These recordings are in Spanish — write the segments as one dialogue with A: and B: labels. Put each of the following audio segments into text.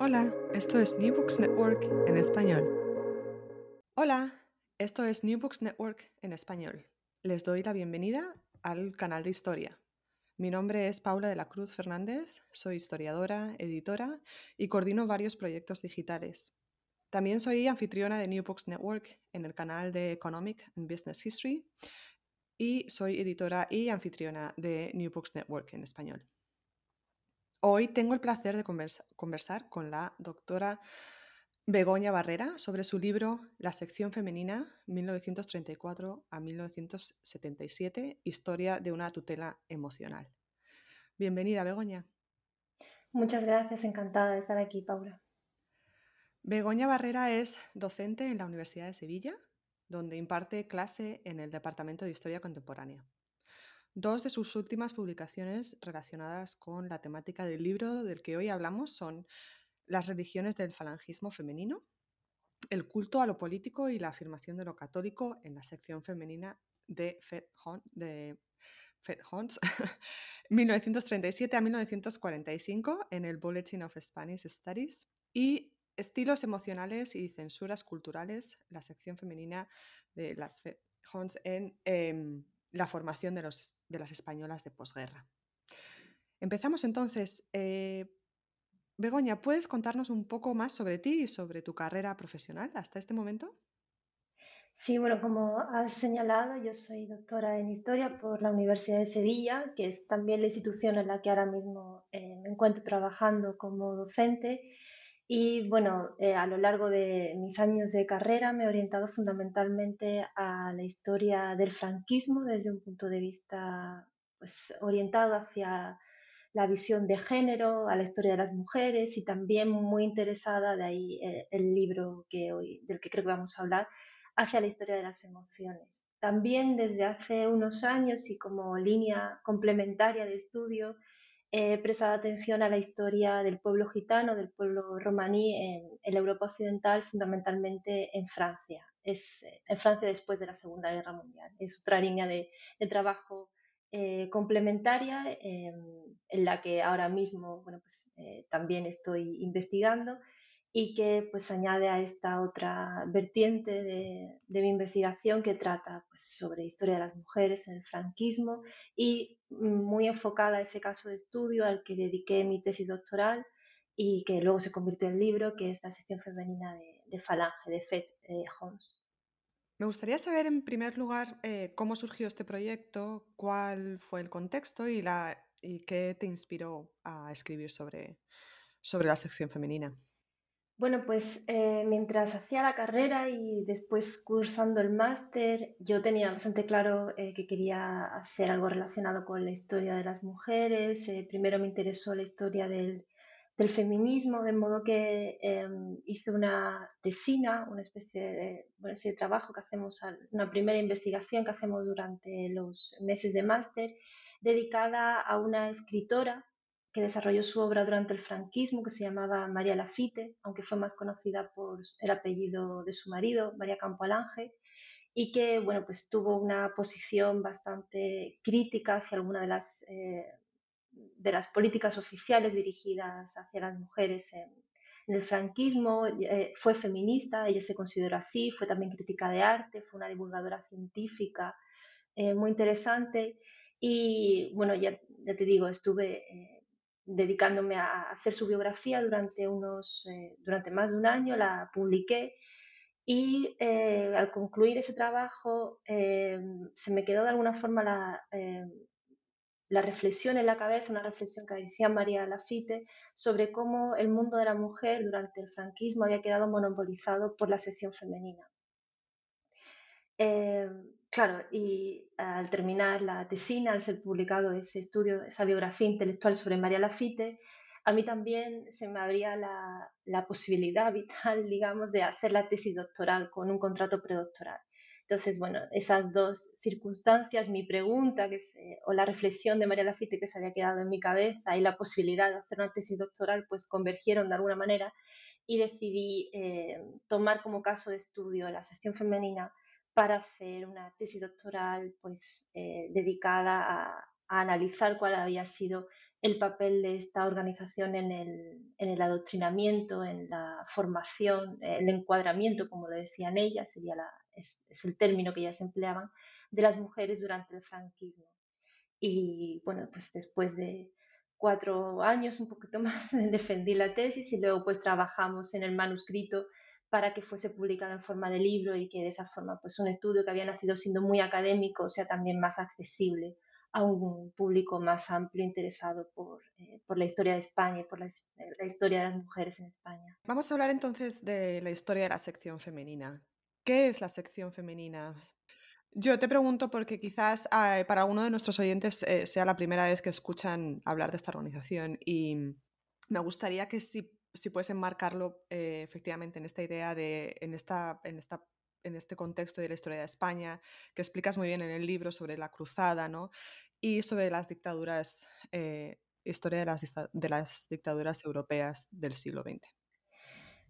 A: Hola, esto es New Books Network en español. Hola, esto es New Books Network en español. Les doy la bienvenida al canal de historia. Mi nombre es Paula de la Cruz Fernández, soy historiadora, editora y coordino varios proyectos digitales. También soy anfitriona de New Books Network en el canal de Economic and Business History y soy editora y anfitriona de New Books Network en español. Hoy tengo el placer de conversar con la doctora Begoña Barrera sobre su libro La sección femenina 1934 a 1977, Historia de una tutela emocional. Bienvenida, Begoña.
B: Muchas gracias, encantada de estar aquí, Paula.
A: Begoña Barrera es docente en la Universidad de Sevilla, donde imparte clase en el Departamento de Historia Contemporánea. Dos de sus últimas publicaciones relacionadas con la temática del libro del que hoy hablamos son Las religiones del falangismo femenino, El culto a lo político y la afirmación de lo católico en la sección femenina de Fed, de 1937 a 1945 en el Bulletin of Spanish Studies y Estilos emocionales y censuras culturales, la sección femenina de las Fed en em, la formación de, las españolas de posguerra. Empezamos entonces. Eh, Begoña, ¿puedes contarnos un poco más sobre ti y sobre tu carrera profesional hasta este momento?
B: Sí, bueno, como has señalado, yo soy doctora en historia por la Universidad de Sevilla, que es también la institución en la que ahora mismo eh, me encuentro trabajando como docente. Y bueno, eh, a lo largo de mis años de carrera me he orientado fundamentalmente a la historia del franquismo desde un punto de vista pues, orientado hacia la visión de género, a la historia de las mujeres y también muy interesada, de ahí eh, el libro que hoy, del que creo que vamos a hablar, hacia la historia de las emociones. También desde hace unos años y como línea complementaria de estudio, he prestado atención a la historia del pueblo gitano, del pueblo romaní en, Europa Occidental, fundamentalmente en Francia. Es en Francia después de la Segunda Guerra Mundial. Es otra línea de, trabajo eh, complementaria em, en la que ahora mismo bueno, pues, eh, también estoy investigando y que pues añade a esta otra vertiente de, mi investigación que trata pues, sobre historia de las mujeres en el franquismo y muy enfocada a ese caso de estudio al que dediqué mi tesis doctoral y que luego se convirtió en libro, que es la sección femenina de, Falange, de Fed eh, Holmes.
A: Me gustaría saber en primer lugar eh, cómo surgió este proyecto, cuál fue el contexto y, la, y qué te inspiró a escribir sobre, sobre la sección femenina.
B: Bueno, pues eh, mientras hacía la carrera y después cursando el máster, yo tenía bastante claro eh, que quería hacer algo relacionado con la historia de las mujeres. Eh, primero me interesó la historia del, feminismo, de modo que em, hice una tesina, una especie de, bueno, de trabajo que hacemos, una primera investigación que hacemos durante los meses de máster, dedicada a una escritora que desarrolló su obra durante el franquismo, que se llamaba María Lafite, aunque fue más conocida por el apellido de su marido, María Campoalange, y que bueno, pues tuvo una posición bastante crítica hacia alguna de las, eh, de las políticas oficiales dirigidas hacia las mujeres en, el franquismo, eh, fue feminista, ella se consideró así, fue también crítica de arte, fue una divulgadora científica eh, muy interesante. Y bueno, ya, ya te digo, estuve dedicándome a hacer su biografía durante, unos, eh, durante más de un año, la publiqué y eh, al concluir ese trabajo eh, se me quedó de alguna forma la, la, reflexión en la cabeza, una reflexión que decía María Lafite sobre cómo el mundo de la mujer durante el franquismo había quedado monopolizado por la sección femenina. Claro, y al terminar la tesina, al ser publicado ese estudio, esa biografía intelectual sobre María Lafite, a mí también se me abría la, posibilidad vital, digamos, de hacer la tesis doctoral con un contrato predoctoral. Entonces, bueno, esas dos circunstancias, mi pregunta o la reflexión de María Lafite que se había quedado en mi cabeza y la posibilidad de hacer una tesis doctoral, pues convergieron de alguna manera y decidí eh, tomar como caso de estudio la sección femenina para hacer una tesis doctoral pues, eh, dedicada a, analizar cuál había sido el papel de esta organización en el, adoctrinamiento, en la formación, el encuadramiento, como lo decían ellas, sería es, el término que ellas empleaban, de las mujeres durante el franquismo. Y bueno, pues después de cuatro años, un poquito más, defendí la tesis y luego pues trabajamos en el manuscrito para que fuese publicado en forma de libro y que de esa forma pues un estudio que había nacido siendo muy académico sea también más accesible a un público más amplio interesado por, eh, por la historia de España y por la, la, historia de las mujeres en España.
A: Vamos a hablar entonces de la historia de la sección femenina. ¿Qué es la sección femenina? Yo te pregunto porque quizás ah, para uno de nuestros oyentes eh, sea la primera vez que escuchan hablar de esta organización y me gustaría que si, si puedes enmarcarlo eh, efectivamente en esta idea de, en esta, en esta en este contexto de la historia de España, que explicas muy bien en el libro sobre la cruzada, ¿no? Y sobre las dictaduras, eh, historia de las, de las dictaduras europeas del siglo XX.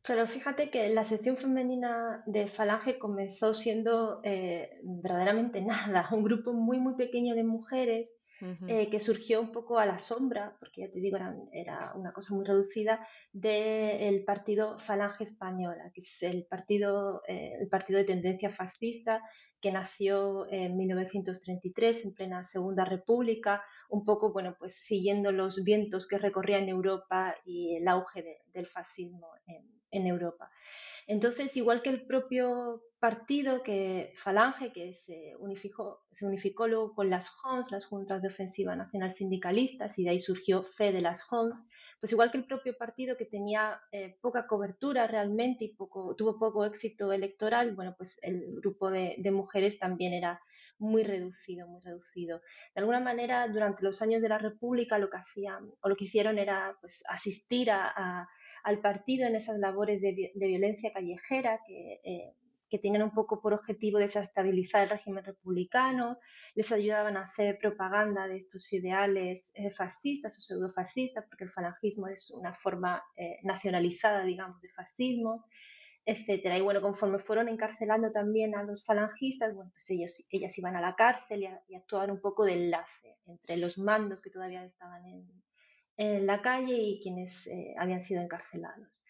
B: Pero fíjate que la sección femenina de Falange comenzó siendo eh, verdaderamente nada, un grupo muy, muy pequeño de mujeres eh, que surgió un poco a la sombra, porque ya te digo, era, una cosa muy reducida, del partido Falange Española, que es el partido, eh, el partido de tendencia fascista que nació en 1933 en plena Segunda República, un poco, bueno, pues siguiendo los vientos que recorrían Europa y el auge del fascismo en, en Europa. Entonces, igual que el propio partido que Falange, que se unificó, se unificó luego con las JONS, las Juntas de Ofensiva Nacional Sindicalistas, y de ahí surgió FE de las JONS, pues igual que el propio partido que tenía eh, poca cobertura realmente y poco, tuvo poco éxito electoral, bueno, pues el grupo de, mujeres también era muy reducido, muy reducido. De alguna manera, durante los años de la República lo que hacían o lo que hicieron era pues, asistir a al partido en esas labores de, violencia callejera que, eh, que tenían un poco por objetivo desestabilizar el régimen republicano, les ayudaban a hacer propaganda de estos ideales eh, fascistas o pseudofascistas, porque el falangismo es una forma eh, nacionalizada, digamos, de fascismo, etcétera. Y bueno, conforme fueron encarcelando también a los falangistas, bueno, pues ellos, ellas iban a la cárcel y, y actuaban un poco de enlace entre los mandos que todavía estaban en, la calle y quienes eh, habían sido encarcelados.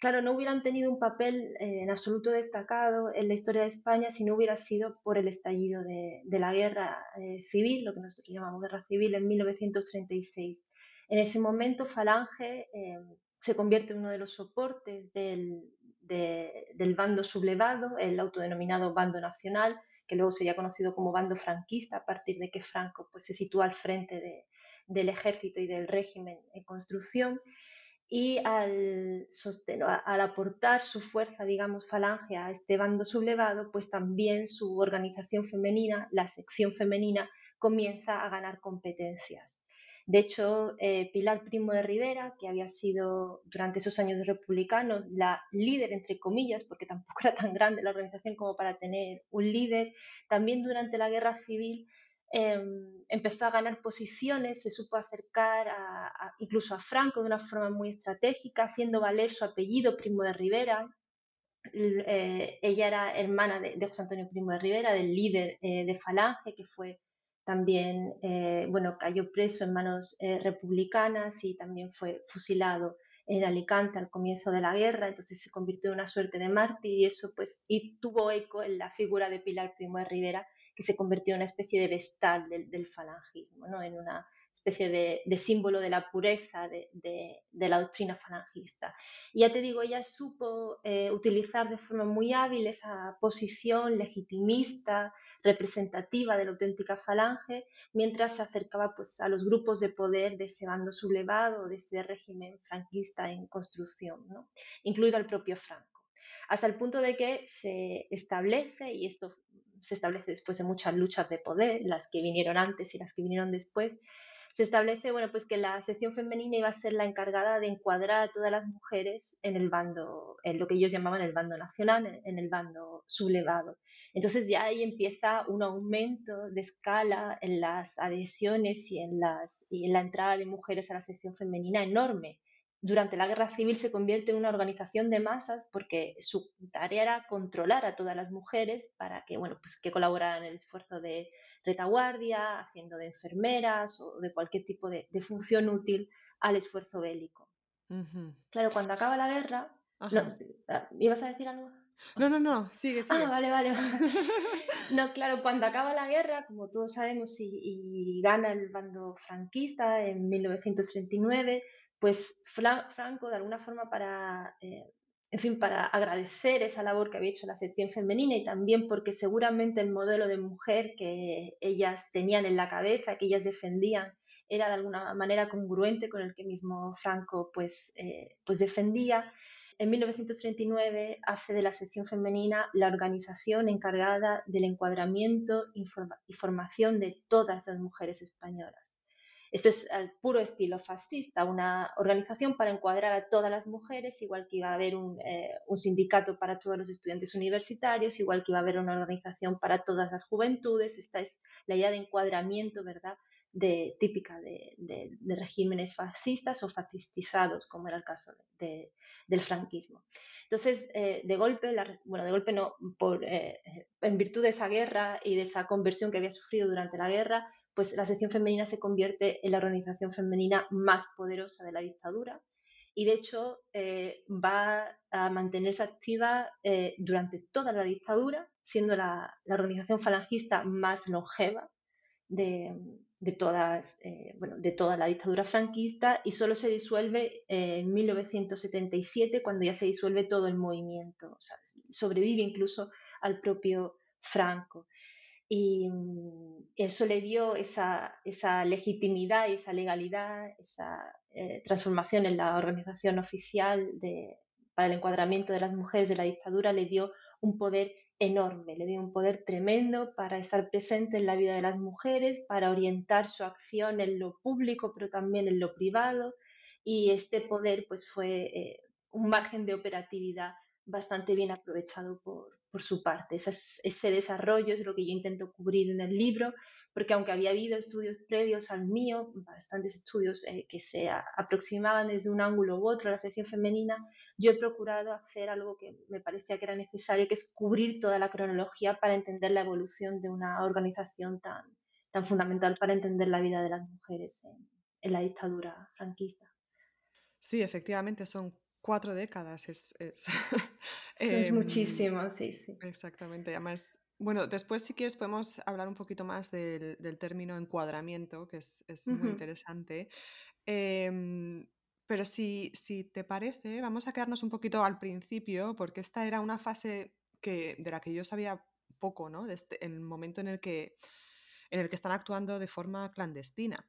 B: Claro, no hubieran tenido un papel eh, en absoluto destacado en la historia de España si no hubiera sido por el estallido de, la guerra eh, civil, lo que nosotros llamamos guerra civil, en 1936. En ese momento, Falange se convierte en uno de los soportes del, del bando sublevado, el autodenominado bando nacional, que luego sería conocido como bando franquista a partir de que Franco pues, se sitúa al frente de, del ejército y del régimen en construcción y al, aportar su fuerza, digamos, falange a este bando sublevado, pues también su organización femenina, la sección femenina, comienza a ganar competencias. De hecho, eh, Pilar Primo de Rivera, que había sido durante esos años republicanos la líder, entre comillas, porque tampoco era tan grande la organización como para tener un líder, también durante la guerra civil Em, empezó a ganar posiciones, se supo acercar incluso a Franco de una forma muy estratégica, haciendo valer su apellido Primo de Rivera. Eh, ella era hermana de, José Antonio Primo de Rivera, del líder eh, de Falange, que fue también, eh, bueno, cayó preso en manos republicanas y también fue fusilado en Alicante al comienzo de la guerra, entonces se convirtió en una suerte de mártir y eso pues y tuvo eco en la figura de Pilar Primo de Rivera, que se convirtió en una especie de vestal del, falangismo, ¿no? en una especie de, símbolo de la pureza de, la doctrina falangista. Ya te digo, ella supo eh, utilizar de forma muy hábil esa posición legitimista, representativa de la auténtica falange, mientras se acercaba pues, a los grupos de poder de ese bando sublevado, de ese régimen franquista en construcción, ¿no? incluido el propio Franco. Hasta el punto de que se establece, y esto se establece después de muchas luchas de poder, las que vinieron antes y las que vinieron después, se establece bueno, pues que la sección femenina iba a ser la encargada de encuadrar a todas las mujeres en el bando, en lo que ellos llamaban el bando nacional, en el bando sublevado. Entonces ya ahí empieza un aumento de escala en las adhesiones y en, las, y en la entrada de mujeres a la sección femenina enorme, durante la guerra civil se convierte en una organización de masas porque su tarea era controlar a todas las mujeres para que, bueno, pues que colaboraran en el esfuerzo de retaguardia, haciendo de enfermeras o de cualquier tipo de, función útil al esfuerzo bélico. Claro, cuando acaba la guerra, ah, ¿ibas a decir algo?
A: No, no, no, sigue, sigue.
B: Ah, vale, vale. no, claro, cuando acaba la guerra, como todos sabemos, y gana el bando franquista en 1939, pues Franco, de alguna forma, para, eh, en fin, para agradecer esa labor que había hecho la sección femenina y también porque seguramente el modelo de mujer que ellas tenían en la cabeza, que ellas defendían, era de alguna manera congruente con el que mismo Franco pues, eh, pues defendía. En 1939 hace de la sección femenina la organización encargada del encuadramiento y formación de todas las mujeres españolas. Esto es al puro estilo fascista, una organización para encuadrar a todas las mujeres, igual que iba a haber eh, un, sindicato para todos los estudiantes universitarios, igual que iba a haber una organización para todas las juventudes. Esta es la idea de encuadramiento, ¿verdad? De, típica de, regímenes fascistas o fascistizados, como era el caso del franquismo. Entonces, eh, de golpe, bueno, de golpe no, por, eh, en virtud de esa guerra y de esa conversión que había sufrido durante la guerra, pues la sección femenina se convierte en la organización femenina más poderosa de la dictadura y de hecho eh, va a mantenerse activa eh, durante toda la dictadura, siendo la, organización falangista más longeva de, todas, eh, de toda la dictadura franquista y solo se disuelve en 1977 cuando ya se disuelve todo el movimiento, o sea, sobrevive incluso al propio Franco y mm, eso le dio esa, esa legitimidad y esa legalidad, esa eh, transformación en la organización oficial para el encuadramiento de las mujeres de la dictadura, le dio un poder enorme, le dio un poder tremendo para estar presente en la vida de las mujeres, para orientar su acción en lo público, pero también en lo privado, y este poder pues fue eh, un margen de operatividad bastante bien aprovechado por, por su parte. Ese, desarrollo es lo que yo intento cubrir en el libro, porque aunque había habido estudios previos al mío, bastantes estudios eh, que se aproximaban desde un ángulo u otro a la sección femenina, yo he procurado hacer algo que me parecía que era necesario, que es cubrir toda la cronología para entender la evolución de una organización tan, tan fundamental para entender la vida de las mujeres en la dictadura franquista.
A: Sí, efectivamente, son cuatro décadas. Es,
B: es, em, muchísimo, sí, sí.
A: Exactamente. Además, bueno, después si quieres podemos hablar un poquito más del, término encuadramiento, que es, muy interesante. Em, pero si, si te parece, vamos a quedarnos un poquito al principio, porque esta era una fase que, de la que yo sabía poco, ¿no? Este, en el momento en el que en el que están actuando de forma clandestina.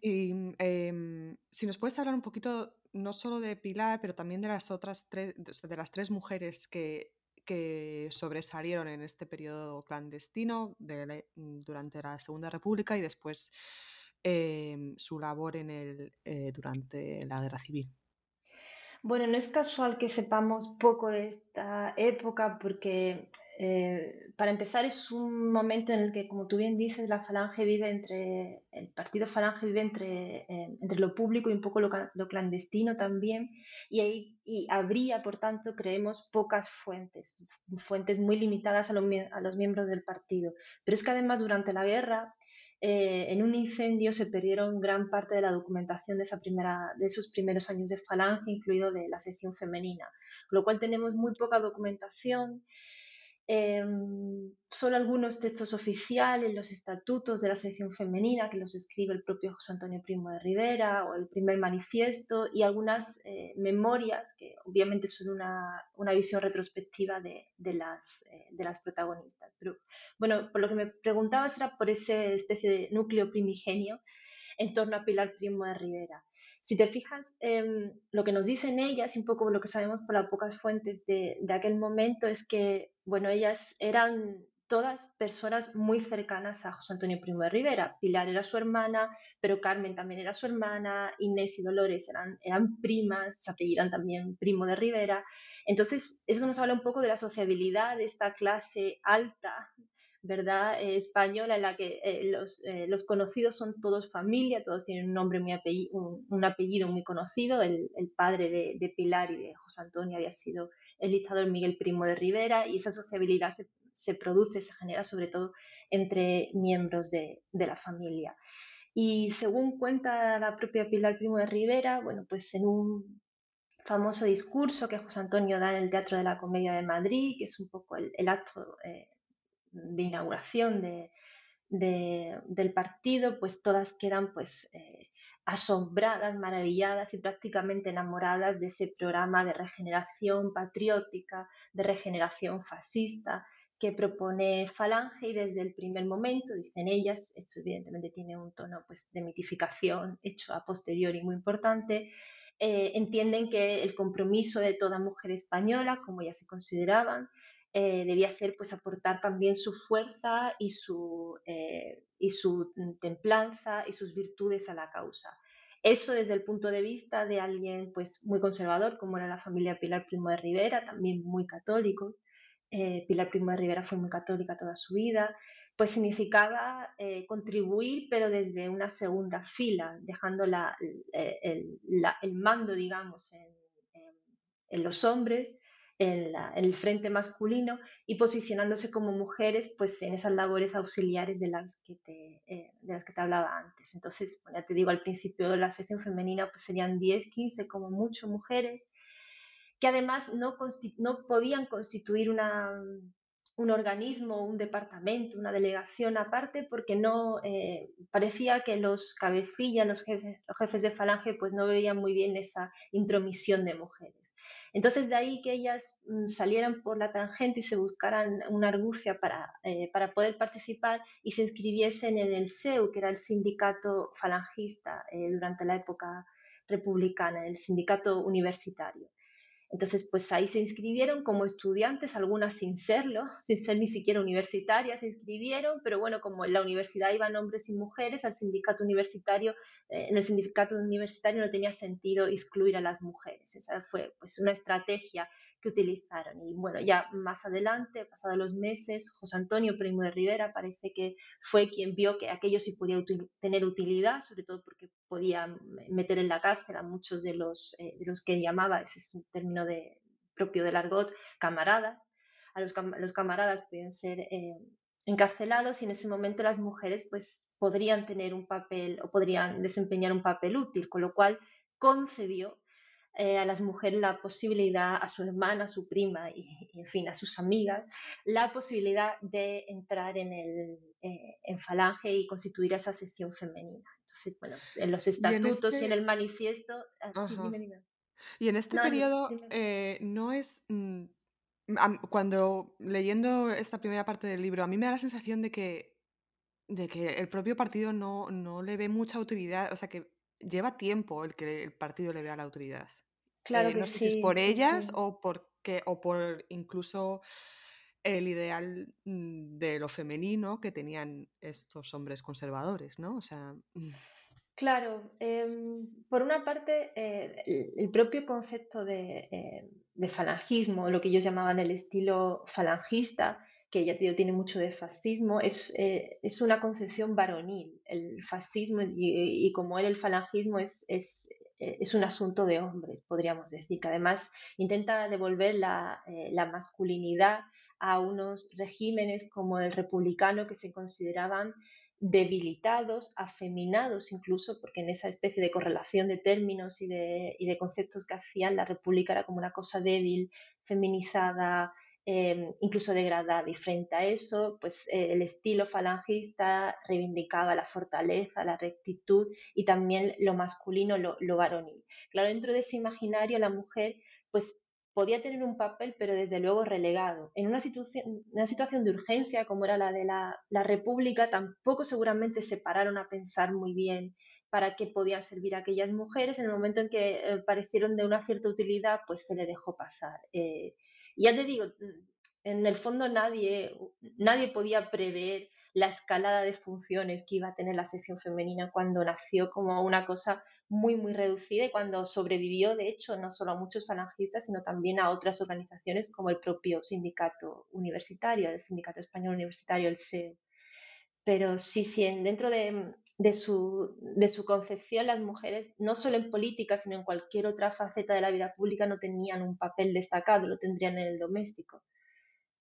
A: Y em, si nos puedes hablar un poquito no solo de Pilar, pero también de las otras tres, de las tres mujeres que, que sobresalieron en este periodo clandestino mm, durante la Segunda República y después em, su labor en el, eh, durante la Guerra Civil.
B: Bueno, no es casual que sepamos poco de esta época porque eh, para empezar, es un momento en el que, como tú bien dices, la falange vive entre, el partido falange vive entre, entre lo público y un poco lo, clandestino también, y ahí y habría, por tanto, creemos, pocas fuentes, fuentes muy limitadas a, a los miembros del partido. Pero es que además, durante la guerra, eh, en un incendio se perdieron gran parte de la documentación de, esa primera, de esos primeros años de falange, incluido de la sección femenina, con lo cual tenemos muy poca documentación. Em, solo algunos textos oficiales, los estatutos de la sección femenina que los escribe el propio José Antonio Primo de Rivera o el primer manifiesto y algunas eh, memorias que obviamente son una, una visión retrospectiva de, de las, eh, de las protagonistas. Pero bueno, por lo que me preguntabas era por esa especie de núcleo primigenio en torno a Pilar Primo de Rivera. Si te fijas, eh, lo que nos dicen ellas y un poco lo que sabemos por las pocas fuentes de, aquel momento es que, bueno, ellas eran todas personas muy cercanas a José Antonio Primo de Rivera. Pilar era su hermana, pero Carmen también era su hermana, Inés y Dolores eran, eran primas, se apellidan también Primo de Rivera. Entonces, eso nos habla un poco de la sociabilidad de esta clase alta ¿verdad? Eh, española en la que eh, los, conocidos son todos familia, todos tienen un nombre muy apellido, un, apellido muy conocido. El, padre de, Pilar y de José Antonio había sido el dictador Miguel Primo de Rivera y esa sociabilidad se, produce, se genera sobre todo entre miembros de, de la familia. Y según cuenta la propia Pilar Primo de Rivera, bueno, pues en un famoso discurso que José Antonio da en el Teatro de la Comedia de Madrid, que es un poco el, acto eh, de inauguración del partido, pues todas quedan pues eh, asombradas, maravilladas y prácticamente enamoradas de ese programa de regeneración patriótica, de regeneración fascista que propone Falange y desde el primer momento, dicen ellas, esto evidentemente tiene un tono pues, de mitificación hecho a posteriori muy importante, eh, entienden que el compromiso de toda mujer española, como ya se consideraban, eh, debía ser pues aportar también su fuerza y su, eh, y su templanza y sus virtudes a la causa. Eso desde el punto de vista de alguien pues muy conservador, como era la familia Pilar Primo de Rivera, también muy católico. Pilar Primo de Rivera fue muy católica toda su vida pues significaba eh, contribuir, pero desde una segunda fila, dejando el, mando, digamos, en, los hombres, en, el frente masculino y posicionándose como mujeres pues en esas labores auxiliares de las que te, eh, de las que te hablaba antes. Entonces, bueno, ya te digo, al principio de la sección femenina pues serían 10, 15 como mucho mujeres que además no, no podían constituir una, un organismo, un departamento, una delegación aparte, porque no eh, parecía que los cabecillas, los jefes, los jefes de falange, pues no veían muy bien esa intromisión de mujeres. Entonces, de ahí que ellas mm, salieran por la tangente y se buscaran una argucia para, eh, para poder participar y se inscribiesen en el SEU, que era el sindicato falangista eh, durante la época republicana, el sindicato universitario. Entonces, pues ahí se inscribieron como estudiantes, algunas sin serlo, sin ser ni siquiera universitarias, se inscribieron, pero bueno, como en la universidad iban hombres y mujeres, al sindicato universitario, eh, en el sindicato universitario no tenía sentido excluir a las mujeres. Esa fue pues una estrategia utilizaron. Y bueno, ya más adelante, pasados los meses, José Antonio Primo de Rivera parece que fue quien vio que aquello sí podía tener utilidad, sobre todo porque podía meter en la cárcel a muchos de los, eh, de los que llamaba, ese es un término de, propio del argot, camaradas. A los, los camaradas podían ser eh, encarcelados y en ese momento las mujeres pues podrían tener un papel o podrían desempeñar un papel útil, con lo cual concedió eh, a las mujeres la posibilidad, a su hermana, a su prima y, en fin, a sus amigas, la posibilidad de entrar en, el, eh, en Falange y constituir esa sección femenina. Entonces, bueno, pues, en los estatutos y en, este el manifiesto... Ah,
A: y en este periodo eh, no es... Mm, cuando leyendo esta primera parte del libro, a mí me da la sensación de que, de que el propio partido no, no le ve mucha utilidad, o sea, que lleva tiempo el que el partido le vea la autoridad.
B: Claro eh,
A: no sé si es por ellas o porque, o por incluso el ideal mm, de lo femenino que tenían estos hombres conservadores, ¿no? O sea.
B: Claro, em, por una parte, eh, el, propio concepto de, eh, de, falangismo, lo que ellos llamaban el estilo falangista, que ya tiene mucho de fascismo, es, es una concepción varonil. El fascismo y, como él el falangismo es, es, es, un asunto de hombres, podríamos decir, que además intenta devolver la, eh, la masculinidad a unos regímenes como el republicano que se consideraban debilitados, afeminados incluso, porque en esa especie de correlación de términos y de, y de conceptos que hacían, la república era como una cosa débil, feminizada, Em, incluso degradada. Y frente a eso, pues eh, el estilo falangista reivindicaba la fortaleza, la rectitud y también lo masculino, lo, varonil. Claro, dentro de ese imaginario la mujer pues podía tener un papel, pero desde luego relegado. En una situación, de urgencia como era la de la, la, República, tampoco seguramente se pararon a pensar muy bien para qué podían servir aquellas mujeres. En el momento en que eh, parecieron de una cierta utilidad, pues se le dejó pasar. Eh, ya te digo, en el fondo nadie, nadie podía prever la escalada de funciones que iba a tener la sección femenina cuando nació como una cosa muy, muy reducida y cuando sobrevivió, de hecho, no solo a muchos falangistas, sino también a otras organizaciones como el propio sindicato universitario, el Sindicato Español Universitario, el SEU. Pero sí, sí, dentro de, de, su, de su concepción, las mujeres, no solo en política, sino en cualquier otra faceta de la vida pública, no tenían un papel destacado, lo tendrían en el doméstico.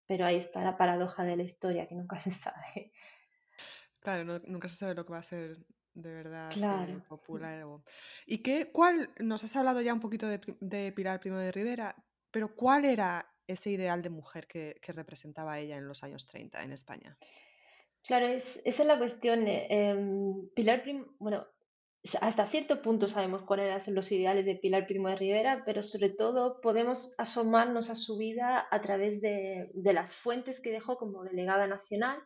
B: Pero ahí está la paradoja de la historia, que nunca se sabe.
A: Claro, nunca se sabe lo que va a ser de verdad eh,
B: Claro.
A: popular. ¿Y qué, cuál, nos has hablado ya un poquito de, de, Pilar Primo de Rivera, pero cuál era ese ideal de mujer que, que representaba ella en los años 30 en España?
B: Claro, es, esa es la cuestión. Eh, em, Pilar bueno, hasta cierto punto sabemos cuáles eran los ideales de Pilar Primo de Rivera, pero sobre todo podemos asomarnos a su vida a través de, de las fuentes que dejó como delegada nacional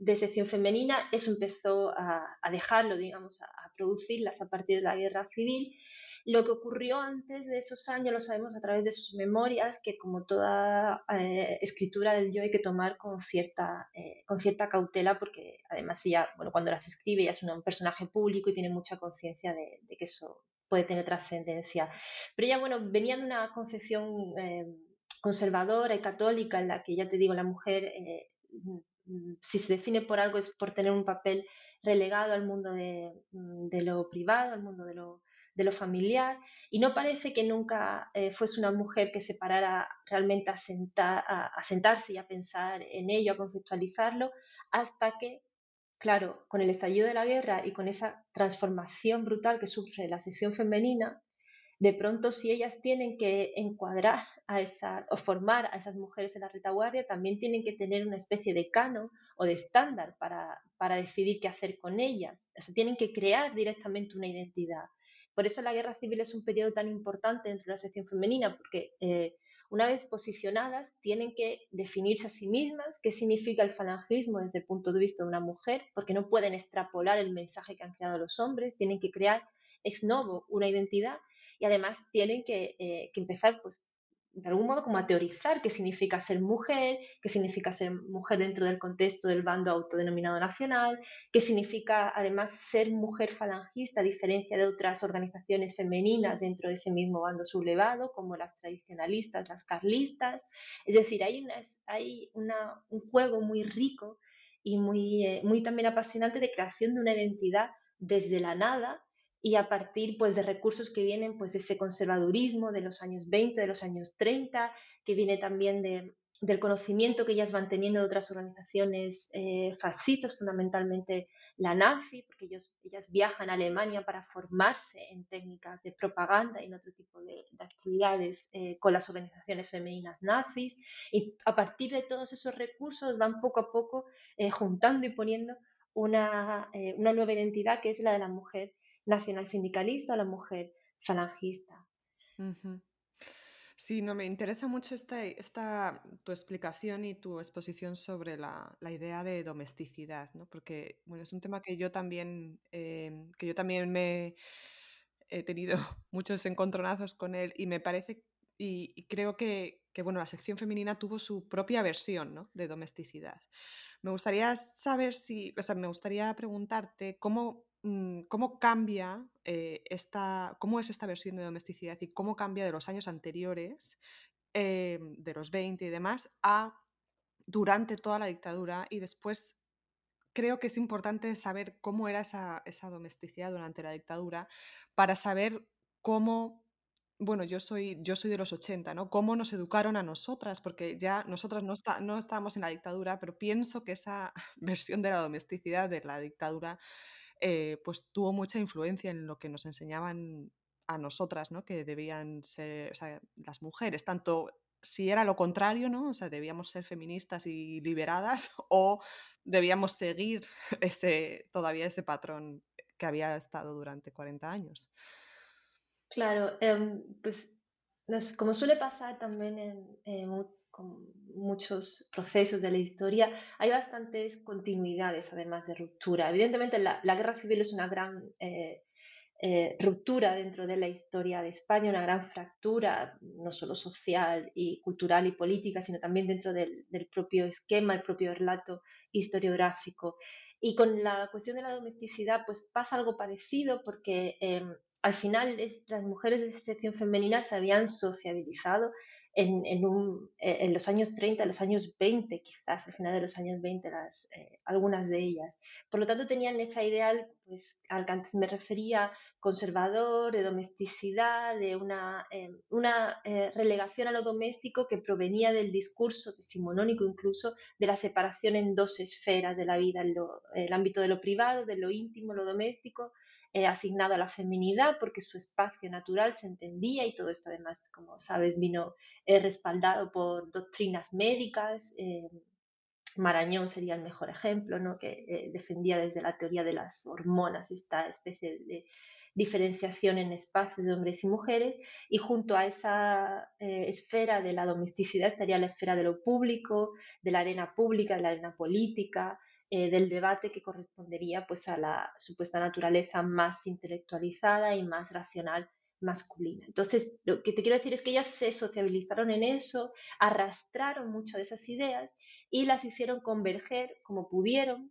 B: de sección femenina. Eso empezó a, dejarlo, digamos, a, a producirlas a partir de la guerra civil lo que ocurrió antes de esos años lo sabemos a través de sus memorias, que como toda eh, escritura del yo hay que tomar con cierta, eh, con cierta cautela, porque además ella, bueno, cuando las escribe, ella es un personaje público y tiene mucha conciencia de, que eso puede tener trascendencia. Pero ella, bueno, venía de una concepción eh, conservadora y católica en la que, ya te digo, la mujer, si se define por algo, es por tener un papel relegado al mundo de, de lo privado, al mundo de lo familiar y no parece que nunca eh, fuese una mujer que se parara realmente a, a, sentarse y a pensar en ello, a conceptualizarlo, hasta que, claro, con el estallido de la guerra y con esa transformación brutal que sufre la sección femenina, de pronto si ellas tienen que encuadrar a esas o formar a esas mujeres en la retaguardia, también tienen que tener una especie de canon o de estándar para, para decidir qué hacer con ellas. O tienen que crear directamente una identidad. Por eso la guerra civil es un periodo tan importante dentro de la sección femenina, porque eh, una vez posicionadas tienen que definirse a sí mismas qué significa el falangismo desde el punto de vista de una mujer, porque no pueden extrapolar el mensaje que han creado los hombres, tienen que crear ex novo una identidad y además tienen que, eh, que empezar pues, de algún modo como a teorizar qué significa ser mujer, qué significa ser mujer dentro del contexto del bando autodenominado nacional, qué significa además ser mujer falangista a diferencia de otras organizaciones femeninas dentro de ese mismo bando sublevado, como las tradicionalistas, las carlistas. Es decir, hay, una, hay una, un juego muy rico y muy, eh, muy también apasionante de creación de una identidad desde la nada y a partir pues, de recursos que vienen pues, de ese conservadurismo de los años 20, de los años 30, que viene también de, del conocimiento que ellas van teniendo de otras organizaciones eh, fascistas, fundamentalmente la nazi, porque ellos, ellas viajan a Alemania para formarse en técnicas de propaganda y en otro tipo de, actividades eh, con las organizaciones femeninas nazis, y a partir de todos esos recursos van poco a poco eh, juntando y poniendo una, una nueva identidad que es la de la mujer nacional sindicalista o la mujer falangista.
A: Sí, no, me interesa mucho esta, esta, tu explicación y tu exposición sobre la, la idea de domesticidad, ¿no? Porque, bueno, es un tema que yo también, em, que yo también me he tenido muchos encontronazos con él y me parece, y, creo que, que, bueno, la sección femenina tuvo su propia versión, ¿no? De domesticidad. Me gustaría saber si, o sea, me gustaría preguntarte cómo cómo cambia eh, esta, cómo es esta versión de domesticidad y cómo cambia de los años anteriores, eh, de los 20 y demás, a durante toda la dictadura y después creo que es importante saber cómo era esa, esa domesticidad durante la dictadura para saber cómo bueno, yo soy, yo soy de los 80, ¿no? ¿Cómo nos educaron a nosotras? Porque ya nosotras no, está, no estábamos en la dictadura, pero pienso que esa versión de la domesticidad de la dictadura eh, pues tuvo mucha influencia en lo que nos enseñaban a nosotras, ¿no? Que debían ser, las mujeres, tanto si era lo contrario, ¿no? O sea, debíamos ser feministas y liberadas o debíamos seguir ese, todavía ese patrón que había estado durante 40 años.
B: Claro, em, pues como suele pasar también en, con muchos procesos de la historia, hay bastantes continuidades además de ruptura. Evidentemente la, guerra civil es una gran eh, eh, ruptura dentro de la historia de España, una gran fractura, no solo social y cultural y política, sino también dentro del, propio esquema, el propio relato historiográfico. Y con la cuestión de la domesticidad, pues pasa algo parecido porque em, al final las mujeres de sección femenina se habían sociabilizado en, eh, en, los años 30, los años 20, quizás al final de los años 20, las, eh, algunas de ellas. Por lo tanto, tenían esa ideal pues, al que antes me refería, conservador, de domesticidad, de una, eh, una relegación a lo doméstico que provenía del discurso decimonónico incluso de la separación en dos esferas de la vida, el ámbito de lo privado, de lo íntimo, lo doméstico, eh, asignado a la feminidad porque su espacio natural se entendía y todo esto además, como sabes, vino eh, respaldado por doctrinas médicas. Eh, Marañón sería el mejor ejemplo, ¿no? que defendía desde la teoría de las hormonas esta especie de diferenciación en espacios de hombres y mujeres y junto a esa esfera de la domesticidad estaría la esfera de lo público, de la arena pública, de la arena política, eh, del debate que correspondería pues, a la supuesta naturaleza más intelectualizada y más racional masculina. Entonces, lo que te quiero decir es que ellas se sociabilizaron en eso, arrastraron mucho de esas ideas y las hicieron converger como pudieron,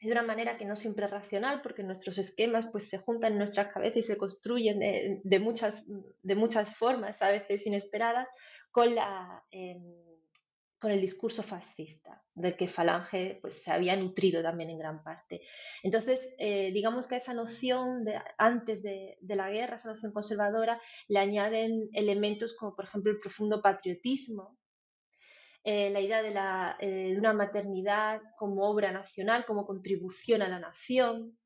B: de una manera que no siempre es racional, porque nuestros esquemas pues, se juntan en nuestras cabezas y se construyen de, muchas, de muchas formas, a veces inesperadas, con la... Em, con el discurso fascista, del que Falange pues, se había nutrido también en gran parte. Entonces, eh, digamos que a esa noción de, antes de, la guerra, esa noción conservadora, le añaden elementos como, por ejemplo, el profundo patriotismo, eh, la idea de, la, eh, de, una maternidad como obra nacional, como contribución a la nación,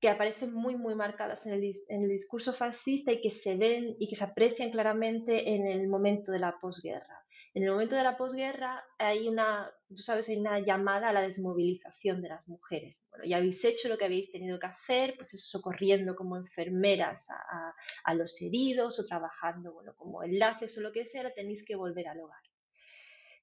B: que aparecen muy, muy marcadas en el, en el discurso fascista y que se ven y que se aprecian claramente en el momento de la posguerra. En el momento de la posguerra hay una, tú sabes, hay una llamada a la desmovilización de las mujeres. Bueno, ya habéis hecho lo que habéis tenido que hacer, pues eso, socorriendo como enfermeras a, a, los heridos o trabajando, bueno, como enlaces o lo que sea, tenéis que volver al hogar.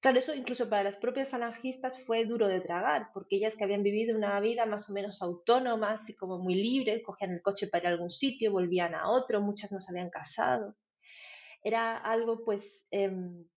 B: Claro, eso incluso para las propias falangistas fue duro de tragar, porque ellas que habían vivido una vida más o menos autónoma, así como muy libre, cogían el coche para ir a algún sitio, volvían a otro, muchas no se habían casado. Era algo pues em,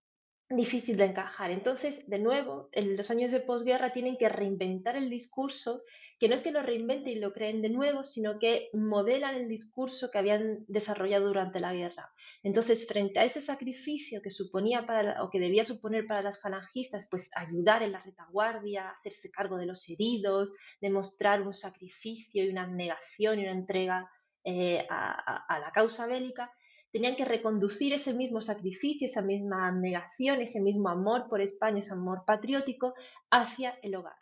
B: difícil de encajar. Entonces, de nuevo, en los años de posguerra tienen que reinventar el discurso, que no es que lo reinventen y lo creen de nuevo, sino que modelan el discurso que habían desarrollado durante la guerra. Entonces, frente a ese sacrificio que suponía para, o que debía suponer para las falangistas, pues ayudar en la retaguardia, hacerse cargo de los heridos, demostrar un sacrificio y una abnegación y una entrega eh, a la causa bélica, tenían que reconducir ese mismo sacrificio, esa misma abnegación, ese mismo amor por España, ese amor patriótico hacia el hogar.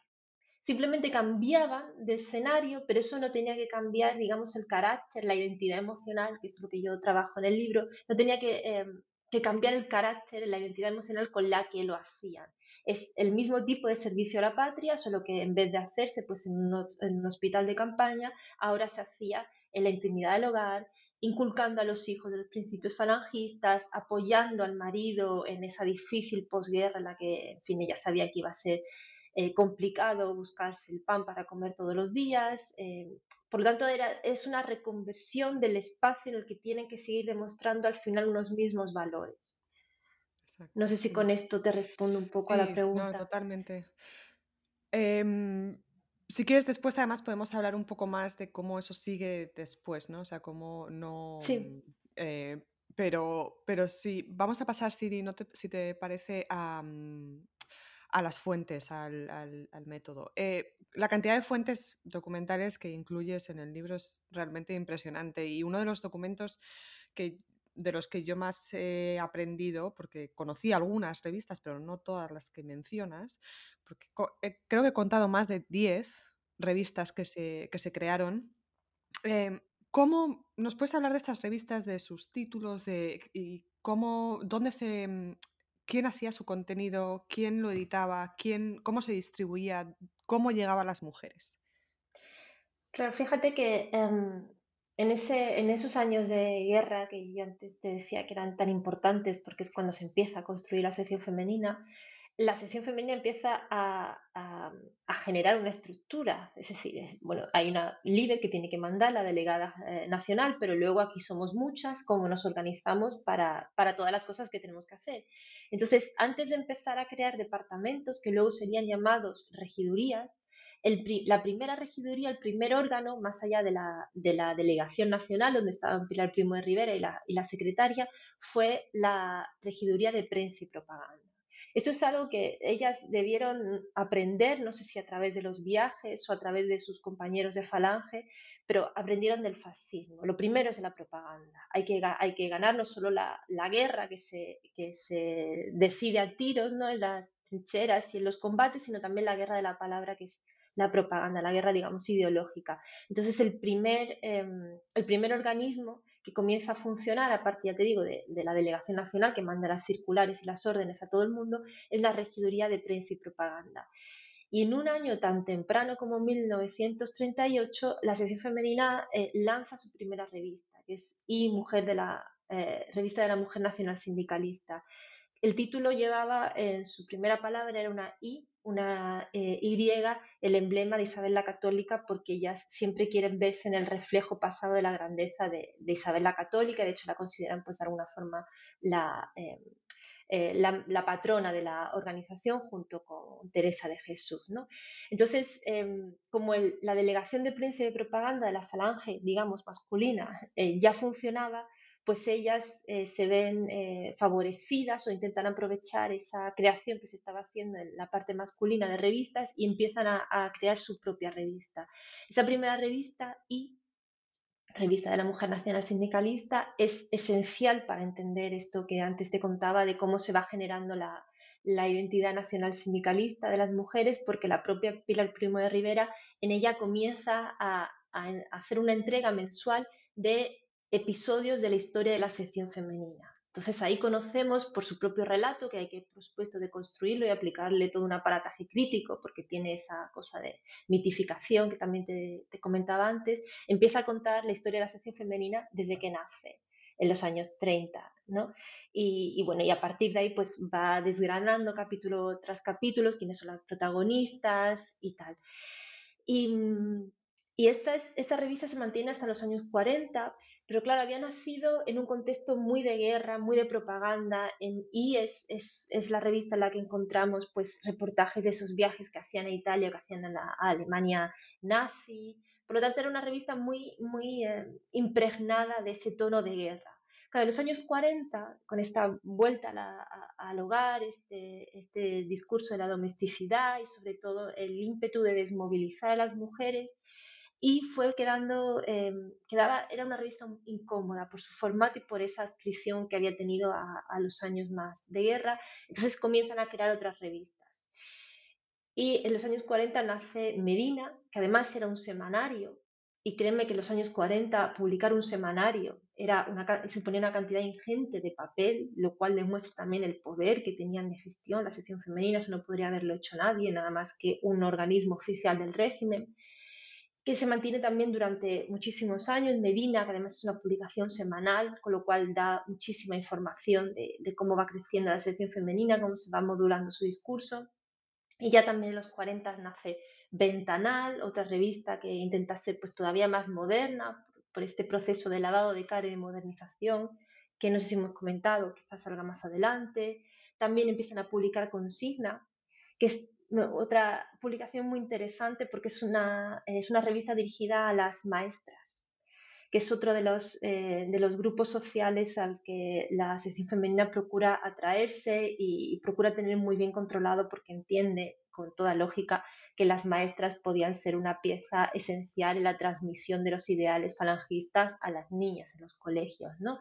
B: Simplemente cambiaban de escenario, pero eso no tenía que cambiar, digamos, el carácter, la identidad emocional, que es lo que yo trabajo en el libro, no tenía que, em, cambiar el carácter, la identidad emocional con la que lo hacían. Es el mismo tipo de servicio a la patria, solo que en vez de hacerse pues, en un hospital de campaña, ahora se hacía en la intimidad del hogar, inculcando a los hijos de los principios falangistas, apoyando al marido en esa difícil posguerra en la que, en fin, ella sabía que iba a ser eh, complicado buscarse el pan para comer todos los días. Eh, por lo tanto, era, es una reconversión del espacio en el que tienen que seguir demostrando al final unos mismos valores. No sé si con esto te respondo un poco a la pregunta.
A: No, totalmente. Em, si quieres, después además podemos hablar un poco más de cómo eso sigue después, ¿no? O sea, cómo no...
B: Sí.
A: Eh, pero, pero sí, vamos a pasar, si, no te, si te parece, a, mm, a las fuentes, al, al, método. Eh, la cantidad de fuentes documentales que incluyes en el libro es realmente impresionante y uno de los documentos que de los que yo más he aprendido, porque conocí algunas revistas, pero no todas las que mencionas, porque creo que he contado más de 10 revistas que se, que se crearon. Em, ¿Cómo nos puedes hablar de estas revistas, de sus títulos, de y cómo, dónde se, mm, quién hacía su contenido, quién lo editaba, quién, cómo se distribuía, cómo llegaba a las mujeres?
B: Claro, fíjate que em, en, ese, en esos años de guerra que yo antes te decía que eran tan importantes porque es cuando se empieza a construir la sección femenina, la sección femenina empieza a, generar una estructura. Es decir, bueno, hay una líder que tiene que mandar, la delegada eh, nacional, pero luego aquí somos muchas, cómo nos organizamos para, para, todas las cosas que tenemos que hacer. Entonces, antes de empezar a crear departamentos que luego serían llamados regidurías, la primera regiduría, el primer órgano, más allá de la, delegación nacional, donde estaban Pilar Primo de Rivera y la, y la secretaria, fue la regiduría de prensa y propaganda. Eso es algo que ellas debieron aprender, no sé si a través de los viajes o a través de sus compañeros de falange, pero aprendieron del fascismo. Lo primero es la propaganda. Hay que, hay que ganar no solo la, guerra que se, que se decide a tiros ¿no? en las trincheras y en los combates, sino también la guerra de la palabra, que es la propaganda, la guerra, digamos, ideológica. Entonces, el primer, em, el primer organismo que comienza a funcionar a partir, ya te digo, de, la Delegación Nacional que manda las circulares y las órdenes a todo el mundo, es la Regiduría de Prensa y Propaganda. Y en un año tan temprano como 1938, la sección femenina eh, lanza su primera revista, que es I Mujer de la eh, Revista de la Mujer Nacional Sindicalista. El título llevaba en su primera palabra, era una I, una eh, Y, el emblema de Isabel la Católica, porque ellas siempre quieren verse en el reflejo pasado de la grandeza de, Isabel la Católica, de hecho la consideran pues de alguna forma la, eh, eh, la, patrona de la organización junto con Teresa de Jesús. ¿no? Entonces, em, como la delegación de prensa y de propaganda de la falange, digamos, masculina, ya funcionaba, pues ellas eh, se ven eh, favorecidas o intentan aprovechar esa creación que se estaba haciendo en la parte masculina de revistas y empiezan a, crear su propia revista. Esa primera revista y Revista de la Mujer Nacional Sindicalista es esencial para entender esto que antes te contaba de cómo se va generando la, identidad nacional sindicalista de las mujeres, porque la propia Pilar Primo de Rivera en ella comienza a hacer una entrega mensual de episodios de la historia de la sección femenina. Entonces ahí conocemos por su propio relato, que hay que, por de construirlo y aplicarle todo un aparataje crítico, porque tiene esa cosa de mitificación que también te, comentaba antes, empieza a contar la historia de la sección femenina desde que nace, en los años 30, ¿no? Y, bueno, y a partir de ahí pues va desgranando capítulo tras capítulo quiénes son las protagonistas y tal. Y, y esta, esta revista se mantiene hasta los años 40, pero claro, había nacido en un contexto muy de guerra, muy de propaganda, y es, es, la revista en la que encontramos pues, reportajes de esos viajes que hacían a Italia, que hacían a, la, Alemania nazi. Por lo tanto, era una revista muy, muy eh, impregnada de ese tono de guerra. Claro, en los años 40, con esta vuelta al hogar, este, este discurso de la domesticidad y sobre todo el ímpetu de desmovilizar a las mujeres, y fue quedando, eh, quedaba, era una revista incómoda por su formato y por esa adscripción que había tenido a, los años más de guerra. Entonces comienzan a crear otras revistas. Y en los años 40 nace Medina, que además era un semanario. Y créanme que en los años 40 publicar un semanario era una, se ponía una cantidad ingente de papel, lo cual demuestra también el poder que tenían de gestión la sección femenina. Eso no podría haberlo hecho nadie, nada más que un organismo oficial del régimen que se mantiene también durante muchísimos años. Medina, que además es una publicación semanal, con lo cual da muchísima información de, cómo va creciendo la sección femenina, cómo se va modulando su discurso. Y ya también en los 40 nace Ventanal, otra revista que intenta ser pues, todavía más moderna por, este proceso de lavado de cara y de modernización, que no sé si hemos comentado, quizás salga más adelante. También empiezan a publicar Consigna, que es otra publicación muy interesante porque es una, es una revista dirigida a las maestras, que es otro de los, eh, de los grupos sociales al que la sección femenina procura atraerse y, procura tener muy bien controlado porque entiende con toda lógica que las maestras podían ser una pieza esencial en la transmisión de los ideales falangistas a las niñas en los colegios. ¿no?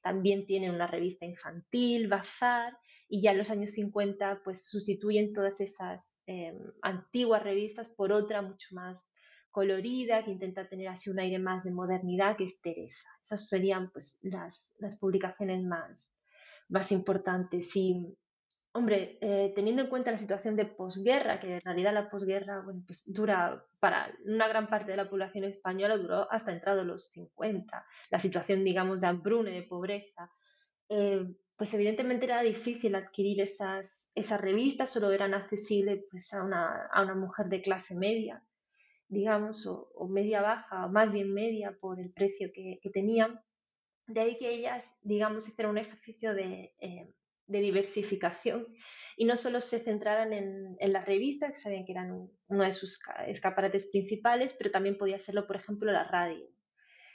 B: También tienen una revista infantil, Bazar, y ya en los años 50 pues sustituyen todas esas em, antiguas revistas por otra mucho más colorida, que intenta tener así un aire más de modernidad, que es Teresa. Esas serían pues las, las publicaciones más, más importantes. Y, hombre, eh, teniendo en cuenta la situación de posguerra, que en realidad la posguerra bueno, pues dura para una gran parte de la población española, duró hasta entrado los 50, la situación, digamos, de hambruna, de pobreza. Eh, pues evidentemente era difícil adquirir esas, esas revistas, solo eran accesibles pues, a, una, a una mujer de clase media, digamos, o, media baja, o más bien media por el precio que, que, tenían. De ahí que ellas, digamos, hicieron un ejercicio de, eh, de diversificación y no solo se centraran en, en las revistas, que sabían que eran uno de sus escaparates principales, pero también podía serlo, por ejemplo, la radio.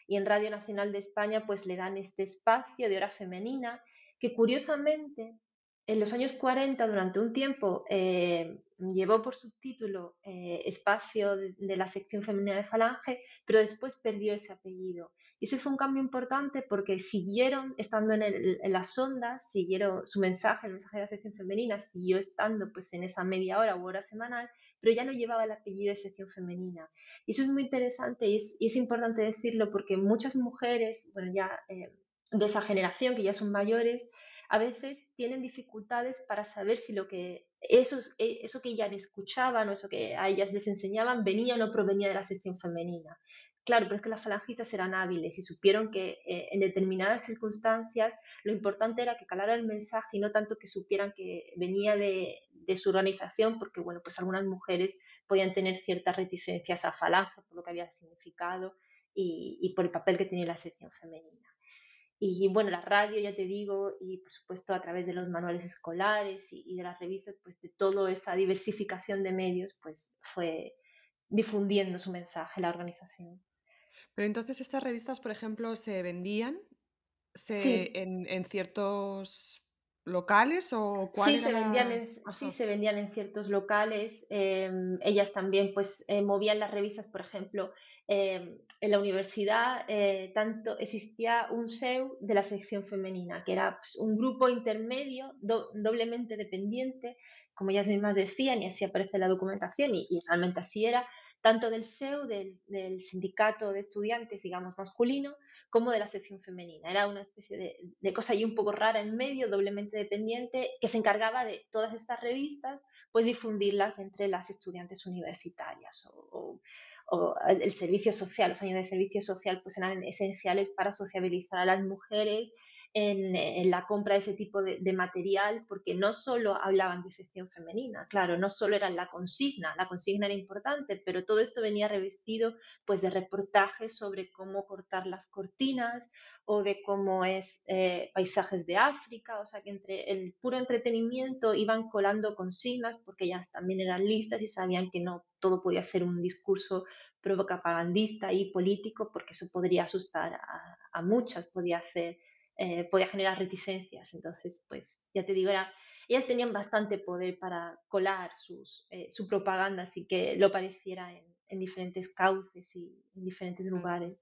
B: Y en Radio Nacional de España pues le dan este espacio de hora femenina que curiosamente en los años 40, durante un tiempo, eh, llevó por subtítulo eh, Espacio de, la sección femenina de Falange, pero después perdió ese apellido. Y ese fue un cambio importante porque siguieron estando en, las ondas, siguieron su mensaje, el mensaje de la sección femenina, siguió estando pues en esa media hora u hora semanal, pero ya no llevaba el apellido de sección femenina. Y eso es muy interesante y es, importante decirlo porque muchas mujeres, bueno, ya eh, de esa generación que ya son mayores, a veces tienen dificultades para saber si lo que eso, eh, eso que ellas escuchaban o eso que a ellas les enseñaban venía o no provenía de la sección femenina. Claro, pero es que las falangistas eran hábiles y supieron que eh, en determinadas circunstancias lo importante era que calara el mensaje y no tanto que supieran que venía de, su organización, porque bueno, pues algunas mujeres podían tener ciertas reticencias a falange por lo que había significado y por el papel que tenía la sección femenina. Y bueno, la radio, ya te digo, y por supuesto a través de los manuales escolares y, de las revistas, pues de toda esa diversificación de medios, pues fue difundiendo su mensaje la organización.
A: Pero entonces estas revistas, por ejemplo, se vendían se, en, ciertos locales o
B: sí, se vendían en, sí, se vendían en ciertos locales. Em, ellas también pues eh, movían las revistas, por ejemplo, Em, en la universidad eh, tanto existía un SEU de la sección femenina, que era pues, un grupo intermedio doblemente dependiente, como ellas mismas decían, y así aparece la documentación, y, realmente así era, tanto del SEU, del, sindicato de estudiantes, digamos, masculino, como de la sección femenina. Era una especie de, cosa ahí un poco rara en medio, doblemente dependiente, que se encargaba de todas estas revistas, pues difundirlas entre las estudiantes universitarias o el servicio social, los años de servicio social, pues eran esenciales para sociabilizar a las mujeres en, la compra de ese tipo de, material, porque no solo hablaban de sección femenina, claro, no solo era la consigna, la consigna era importante, pero todo esto venía revestido pues de reportajes sobre cómo cortar las cortinas o de cómo es eh, paisajes de África, o sea que entre el puro entretenimiento iban colando consignas porque ellas también eran listas y sabían que no todo podía ser un discurso propagandista y político porque eso podría asustar a, a muchas, podía hacer eh, podía generar reticencias. Entonces, pues ya te digo, era, ellas tenían bastante poder para colar sus, eh, su propaganda, así que lo pareciera en, en, diferentes cauces y en diferentes lugares.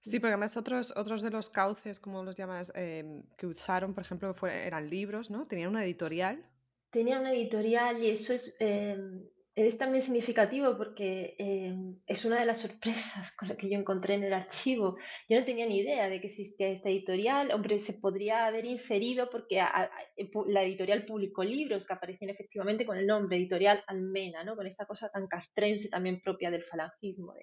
A: Sí, porque además otros, otros de los cauces, como los llamas, em, que usaron, por ejemplo, eran libros, ¿no? Tenían una editorial.
B: Tenían una editorial y eso es, em, es también significativo porque eh, es una de las sorpresas con las que yo encontré en el archivo. Yo no tenía ni idea de que existía esta editorial. Hombre, se podría haber inferido porque la editorial publicó libros que aparecían efectivamente con el nombre Editorial Almena, ¿no? con esta cosa tan castrense también propia del falangismo,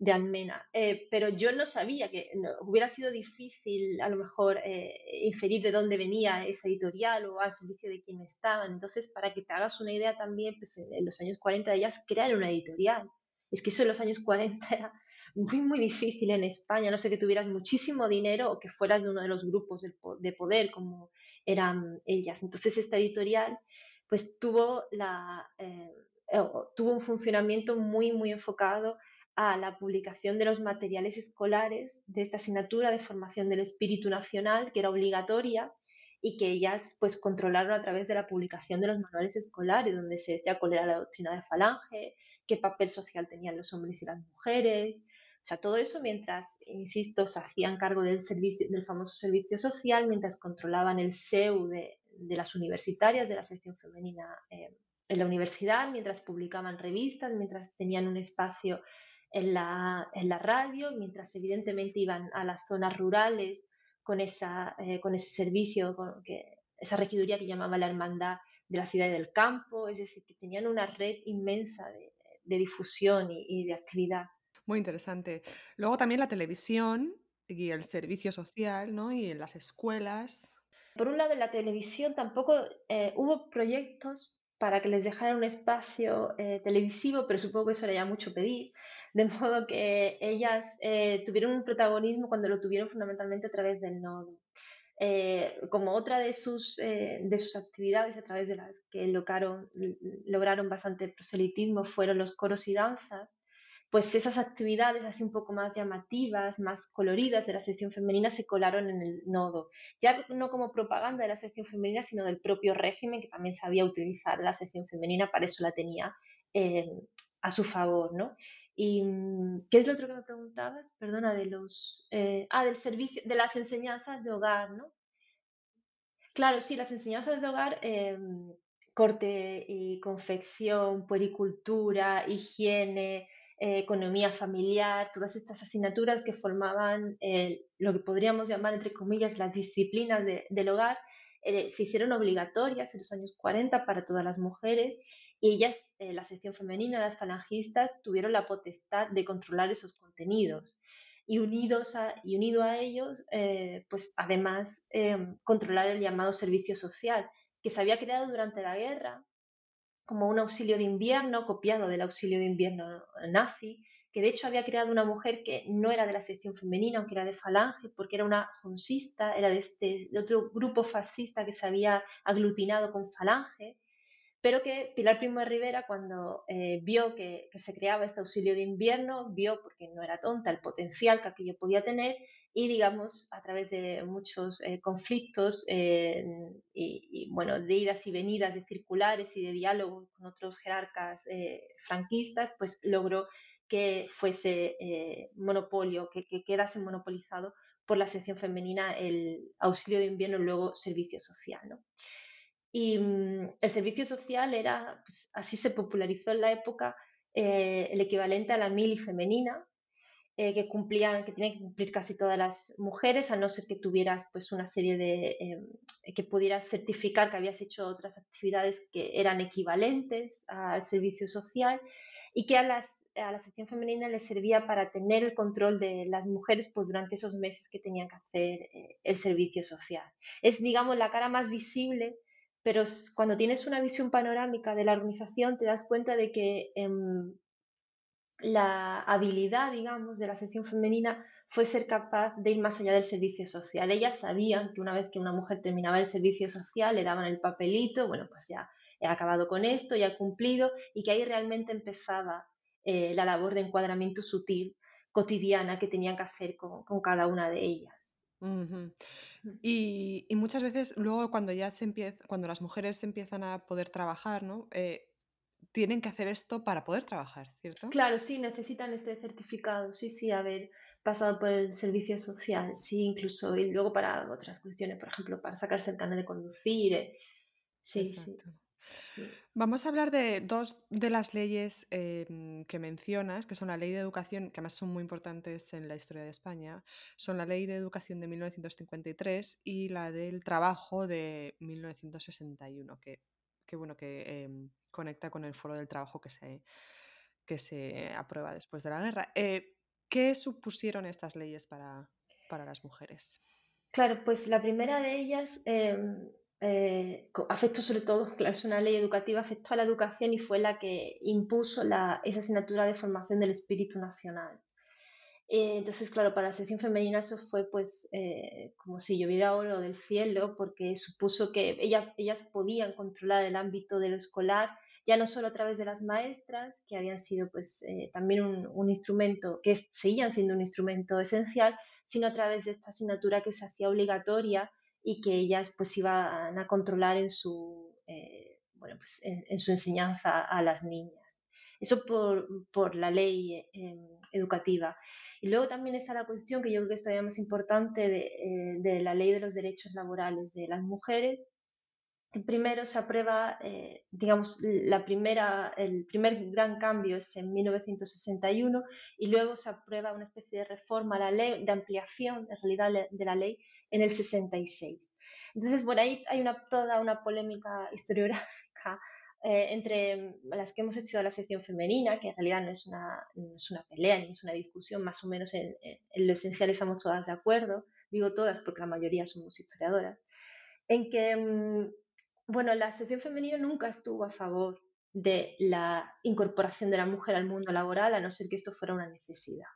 B: de Almena. Eh, pero yo no sabía que hubiera sido difícil a lo mejor eh, inferir de dónde venía esa editorial o al servicio de quién estaban. Entonces, para que te hagas una idea también, pues en los años 40 ellas crearon una editorial. Es que eso en los años 40 era muy, muy difícil en España. No sé que tuvieras muchísimo dinero o que fueras de uno de los grupos de poder como eran ellas. Entonces, esta editorial pues tuvo, la, eh, tuvo un funcionamiento muy, muy enfocado a la publicación de los materiales escolares de esta asignatura de formación del espíritu nacional, que era obligatoria y que ellas pues controlaron a través de la publicación de los manuales escolares, donde se decía cuál era la doctrina de Falange, qué papel social tenían los hombres y las mujeres. O sea, todo eso mientras, insisto, se hacían cargo del, servicio, del famoso servicio social, mientras controlaban el SEU de, las universitarias, de la sección femenina eh, en la universidad, mientras publicaban revistas, mientras tenían un espacio en la, en la radio, mientras evidentemente iban a las zonas rurales con, esa, eh, con ese servicio, con que, esa regiduría que llamaba la Hermandad de la Ciudad y del Campo, es decir, que tenían una red inmensa de, de difusión y, de actividad.
A: Muy interesante. Luego también la televisión y el servicio social, ¿no? Y en las escuelas.
B: Por un lado, en la televisión tampoco eh, hubo proyectos para que les dejaran un espacio eh, televisivo, pero supongo que eso era ya mucho pedir de modo que ellas eh, tuvieron un protagonismo cuando lo tuvieron fundamentalmente a través del nodo. Eh, como otra de sus, eh, de sus actividades a través de las que lograron, lograron bastante proselitismo fueron los coros y danzas, pues esas actividades así un poco más llamativas, más coloridas de la sección femenina se colaron en el nodo, ya no como propaganda de la sección femenina, sino del propio régimen que también sabía utilizar la sección femenina, para eso la tenía eh, a su favor, ¿no? ¿Y qué es lo otro que me preguntabas? Perdona, de los... Eh, ah, del servicio, de las enseñanzas de hogar, ¿no? Claro, sí, las enseñanzas de hogar, em, corte y confección, puericultura, higiene, eh, economía familiar, todas estas asignaturas que formaban eh, lo que podríamos llamar, entre comillas, las disciplinas del hogar, eh, se hicieron obligatorias en los años 40 para todas las mujeres y ellas, la sección femenina, las falangistas, tuvieron la potestad de controlar esos contenidos. Y, unidos a, y unido a ellos, pues además controlar el llamado servicio social, que se había creado durante la guerra como un auxilio de invierno copiado del auxilio de invierno nazi, que de hecho había creado una mujer que no era de la sección femenina, aunque era de falange, porque era una jonsista, era de, este, otro grupo fascista que se había aglutinado con falange, pero que Pilar Primo de Rivera, cuando eh, vio que, se creaba este auxilio de invierno, vio, porque no era tonta, el potencial que aquello podía tener y digamos a través de muchos eh, conflictos eh, y, bueno de idas y venidas de circulares y de diálogo con otros jerarcas eh, franquistas pues logró que fuese monopolio que, quedase monopolizado por la sección femenina el auxilio de invierno y luego servicio social ¿no? y mm, el servicio social era pues, así se popularizó en la época el equivalente a la mili femenina eh, que cumplían, que tenían que cumplir casi todas las mujeres, a no ser que tuvieras pues una serie de, em, que pudieras certificar que habías hecho otras actividades que eran equivalentes al servicio social y que a, las, a la sección femenina les servía para tener el control de las mujeres pues, durante esos meses que tenían que hacer eh, el servicio social. Es, digamos, la cara más visible pero cuando tienes una visión panorámica de la organización te das cuenta de que em, la habilidad, digamos, de la sección femenina fue ser capaz de ir más allá del servicio social. Ellas sabían que una vez que una mujer terminaba el servicio social, le daban el papelito, bueno, pues ya he acabado con esto, ya he cumplido, y que ahí realmente empezaba eh, la labor de encuadramiento sutil cotidiana que tenían que hacer con, cada una de ellas.
A: Mm. y, muchas veces luego cuando ya se empieza, cuando las mujeres empiezan a poder trabajar, ¿no? Eh, tienen que hacer esto para poder trabajar, ¿cierto?
B: Claro, sí, necesitan este certificado, sí, sí, haber pasado por el servicio social, sí, incluso, y luego para otras cuestiones, por ejemplo, para sacarse el carnet de conducir, eh, sí, sí.
A: Vamos a hablar de dos de las leyes em, que mencionas, que son la ley de educación, que además son muy importantes en la historia de España, son la ley de educación de 1953 y la del trabajo de 1961, que, que bueno, que em, conecta con el foro del trabajo que se, que se aprueba después de la guerra. Eh, ¿Qué supusieron estas leyes para, para, las mujeres?
B: Claro, pues la primera de ellas em, eh, afectó sobre todo, es una ley educativa, afectó a la educación y fue la que impuso esa asignatura de formación del espíritu nacional. Eh, entonces, claro, para la sección femenina eso fue pues eh, como si lloviera oro del cielo, porque supuso que ellas podían controlar el ámbito de lo escolar, ya no solo a través de las maestras, que habían sido pues eh, también un, instrumento, que seguían siendo un instrumento esencial, sino a través de esta asignatura que se hacía obligatoria y que ellas pues iban a controlar en su, bueno, pues, en su enseñanza a las niñas. Eso por, por la ley eh, educativa. Y luego también está la cuestión que yo creo que es todavía más importante de, eh, de la ley de los derechos laborales de las mujeres. Primero se aprueba, eh, digamos, la primera, el primer gran cambio es en 1961 y luego se aprueba una especie de reforma a la ley, de ampliación en realidad de la ley en el 66. Entonces, por ahí hay una, toda una polémica historiográfica eh, entre las que hemos hecho a la sección femenina, que en realidad no es una, no es una pelea ni es una discusión, más o menos en, lo esencial estamos todas de acuerdo, digo todas porque la mayoría somos historiadoras, en que, mm, bueno, la sección femenina nunca estuvo a favor de la incorporación de la mujer al mundo laboral, a no ser que esto fuera una necesidad.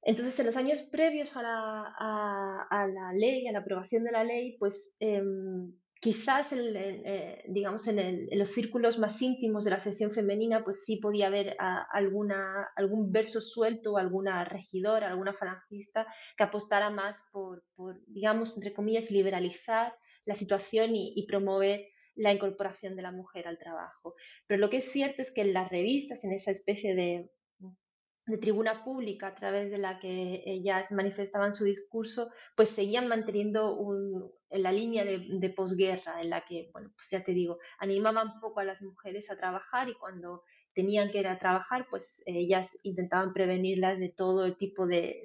B: Entonces, en los años previos a la, ley, a la aprobación de la ley, pues em, quizás, eh, digamos, en, los círculos más íntimos de la sección femenina, pues sí podía haber alguna, algún verso suelto, alguna regidora, alguna falangista que apostara más por, digamos, entre comillas, liberalizar la situación y promover la incorporación de la mujer al trabajo. Pero lo que es cierto es que en las revistas, en esa especie de, de tribuna pública a través de la que ellas manifestaban su discurso, pues seguían manteniendo un, la línea de, posguerra, en la que, bueno, pues ya te digo, animaban poco a las mujeres a trabajar y cuando tenían que ir a trabajar, pues ellas intentaban prevenirlas de todo el tipo de,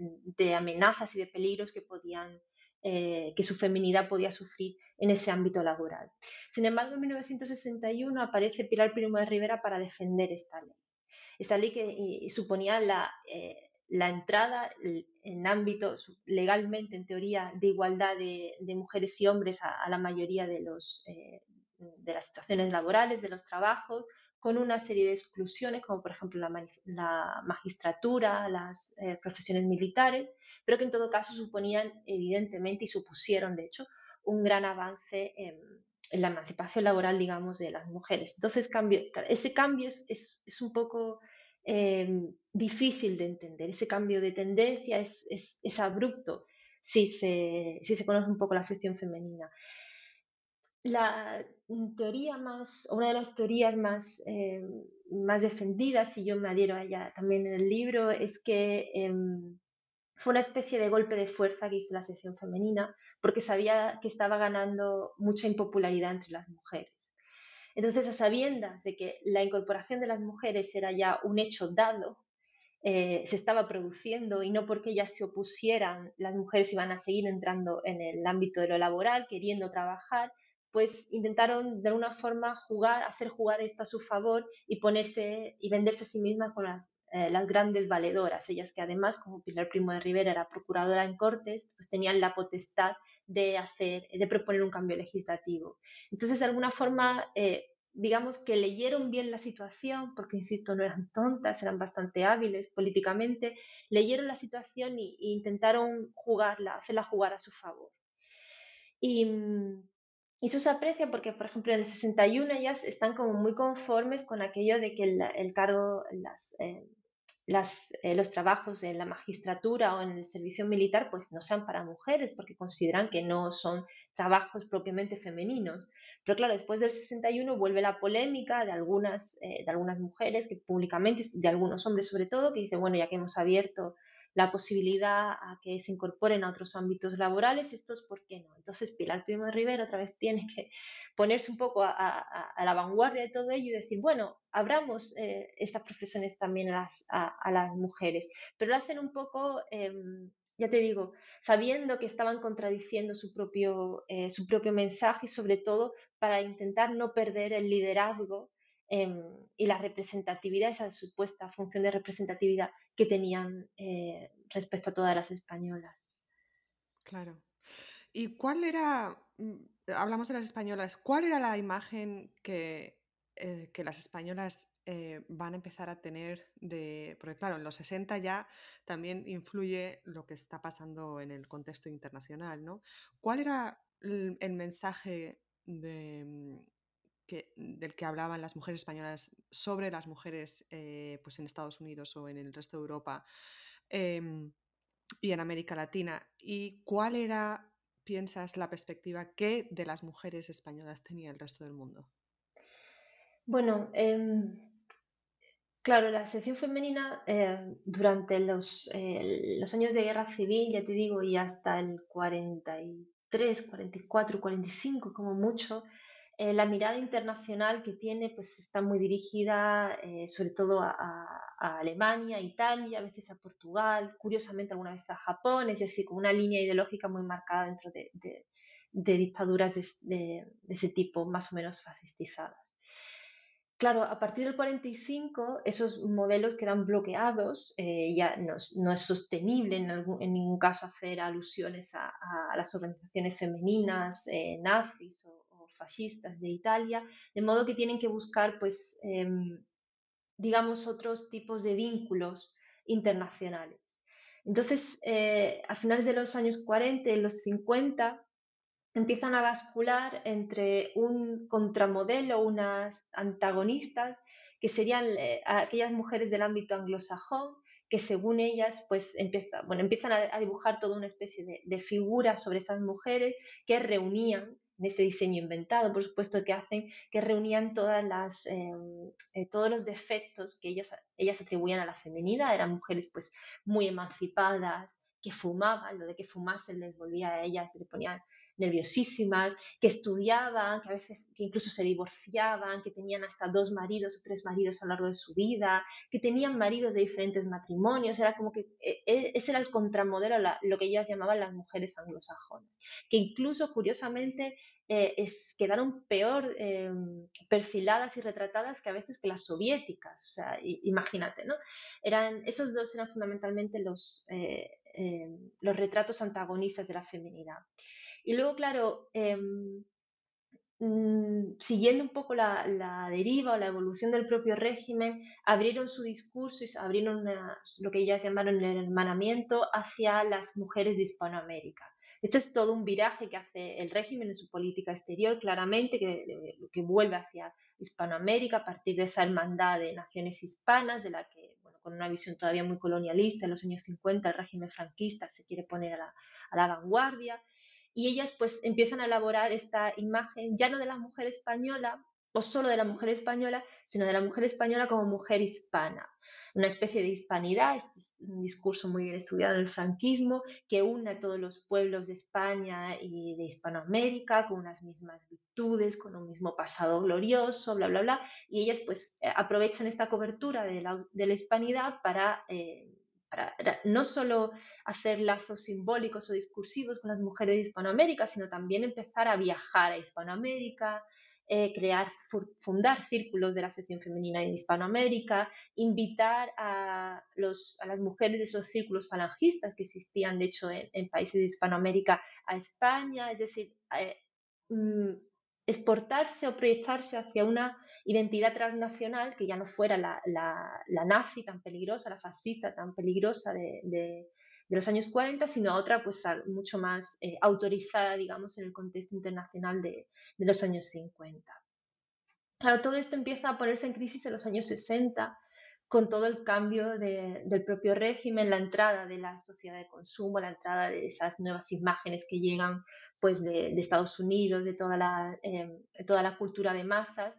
B: amenazas y de peligros que podían, eh, que su feminidad podía sufrir en ese ámbito laboral. Sin embargo, en 1961 aparece Pilar Primo de Rivera para defender esta ley esta ley que suponía la, eh, entrada en ámbito legalmente, en teoría, de igualdad de, mujeres y hombres a, la mayoría de, los, eh, de las situaciones laborales, de los trabajos, con una serie de exclusiones, como por ejemplo la, magistratura, las eh, profesiones militares, pero que en todo caso suponían evidentemente y supusieron, de hecho, un gran avance en la emancipación laboral, digamos, de las mujeres. Entonces, ese cambio es, es, un poco em, difícil de entender. Ese cambio de tendencia es, es abrupto si se, si se, conoce un poco la sección femenina. La teoría más, una de las teorías más, em, más defendidas, y yo me adhiero a ella también en el libro, es que em, fue una especie de golpe de fuerza que hizo la sección femenina porque sabía que estaba ganando mucha impopularidad entre las mujeres. Entonces, a sabiendas de que la incorporación de las mujeres era ya un hecho dado, eh, se estaba produciendo y no porque ellas se opusieran, las mujeres iban a seguir entrando en el ámbito de lo laboral, queriendo trabajar, pues intentaron de alguna forma jugar, hacer jugar esto a su favor y ponerse y venderse a sí mismas con las eh, las grandes valedoras, ellas que además, como Pilar Primo de Rivera era procuradora en Cortes, pues tenían la potestad de hacer, de proponer un cambio legislativo. Entonces, de alguna forma, eh, digamos que leyeron bien la situación, porque insisto, no eran tontas, eran bastante hábiles políticamente, leyeron la situación e intentaron jugarla, hacerla jugar a su favor. Y, eso se aprecia porque, por ejemplo, en el 61 ellas están como muy conformes con aquello de que el, cargo, las, eh, eh, los trabajos en la magistratura o en el servicio militar pues no sean para mujeres porque consideran que no son trabajos propiamente femeninos. Pero claro, después del 61 vuelve la polémica de algunas, eh, de algunas mujeres que públicamente, de algunos hombres sobre todo, que dicen, bueno, ya que hemos abierto la posibilidad a que se incorporen a otros ámbitos laborales, estos, ¿por qué no? Entonces Pilar Primo Rivera otra vez tiene que ponerse un poco a, la vanguardia de todo ello y decir, bueno, abramos eh, estas profesiones también a las, mujeres, pero lo hacen un poco, em, ya te digo, sabiendo que estaban contradiciendo su propio, eh, su propio mensaje y sobre todo para intentar no perder el liderazgo em, y la representatividad, esa supuesta función de representatividad que tenían eh, respecto a todas las españolas.
A: Claro. ¿Y cuál era, mm, hablamos de las españolas, cuál era la imagen que, eh, que las españolas eh, van a empezar a tener de, porque claro, en los 60 ya también influye lo que está pasando en el contexto internacional, ¿no? ¿Cuál era el, mensaje de, del que hablaban las mujeres españolas sobre las mujeres eh, pues en Estados Unidos o en el resto de Europa em, y en América Latina. ¿Y cuál era, piensas, la perspectiva que de las mujeres españolas tenía el resto del mundo?
B: Bueno, em, claro, la sección femenina eh, durante los, eh, los años de guerra civil, ya te digo, y hasta el 43, 44, 45 como mucho, eh, la mirada internacional que tiene pues está muy dirigida eh, sobre todo a, Alemania, a Italia, a veces a Portugal, curiosamente alguna vez a Japón, es decir, con una línea ideológica muy marcada dentro de, dictaduras de, ese tipo, más o menos fascistizadas. Claro, a partir del 45 esos modelos quedan bloqueados, eh, ya no, es sostenible en, en, ningún caso hacer alusiones a, las organizaciones femeninas, nazis o, fascistas de Italia, de modo que tienen que buscar, pues, em, digamos, otros tipos de vínculos internacionales. Entonces, eh, a finales de los años 40 y los 50, empiezan a bascular entre un contramodelo, unas antagonistas, que serían eh, aquellas mujeres del ámbito anglosajón, que según ellas, pues empieza, bueno, empiezan a, dibujar toda una especie de, de figuras sobre esas mujeres que reunían en este diseño inventado, por supuesto, que hacen, que reunían todas las, em, eh, todos los defectos que ellos, ellas atribuían a la feminidad. Eran mujeres pues muy emancipadas, que fumaban, lo de que fumasen les volvía a ellas, le ponían nerviosísimas, que estudiaban, que a veces que incluso se divorciaban, que tenían hasta dos maridos o tres maridos a lo largo de su vida, que tenían maridos de diferentes matrimonios, era como que e, e, ese era el contramodelo, lo que ellas llamaban las mujeres anglosajonas, que incluso curiosamente eh, es, quedaron peor eh, perfiladas y retratadas que a veces que las soviéticas, o sea, imagínate, ¿no? Eran, esos dos eran fundamentalmente los, eh, los retratos antagonistas de la feminidad. Y luego, claro, em, mm, siguiendo un poco la, deriva o la evolución del propio régimen, abrieron su discurso y abrieron lo que ellas llamaron el hermanamiento hacia las mujeres de Hispanoamérica. Esto es todo un viraje que hace el régimen en su política exterior, claramente, que, que vuelve hacia Hispanoamérica a partir de esa hermandad de naciones hispanas, de la que, bueno, con una visión todavía muy colonialista, en los años 50 el régimen franquista se quiere poner a la, a la vanguardia y ellas pues empiezan a elaborar esta imagen ya no de la mujer española o solo de la mujer española, sino de la mujer española como mujer hispana. Una especie de hispanidad, un discurso muy bien estudiado en el franquismo, que une a todos los pueblos de España y de Hispanoamérica con unas mismas virtudes, con un mismo pasado glorioso, bla, bla, bla. Y ellas pues eh, aprovechan esta cobertura de la, de la hispanidad para eh, para no solo hacer lazos simbólicos o discursivos con las mujeres de Hispanoamérica, sino también empezar a viajar a Hispanoamérica, eh, crear, fundar círculos de la sección femenina en Hispanoamérica, invitar a, los, a, las mujeres de esos círculos falangistas que existían, de hecho, en, países de Hispanoamérica a España, es decir, eh, mm, exportarse o proyectarse hacia una identidad transnacional que ya no fuera la, la, nazi tan peligrosa, la fascista tan peligrosa de, de, los años 40, sino otra pues mucho más eh, autorizada, digamos, en el contexto internacional de, de, los años 50. Claro, todo esto empieza a ponerse en crisis en los años 60 con todo el cambio del propio régimen, la entrada de la sociedad de consumo, la entrada de esas nuevas imágenes que llegan pues de, de Estados Unidos, de toda la, eh, toda la cultura de masas,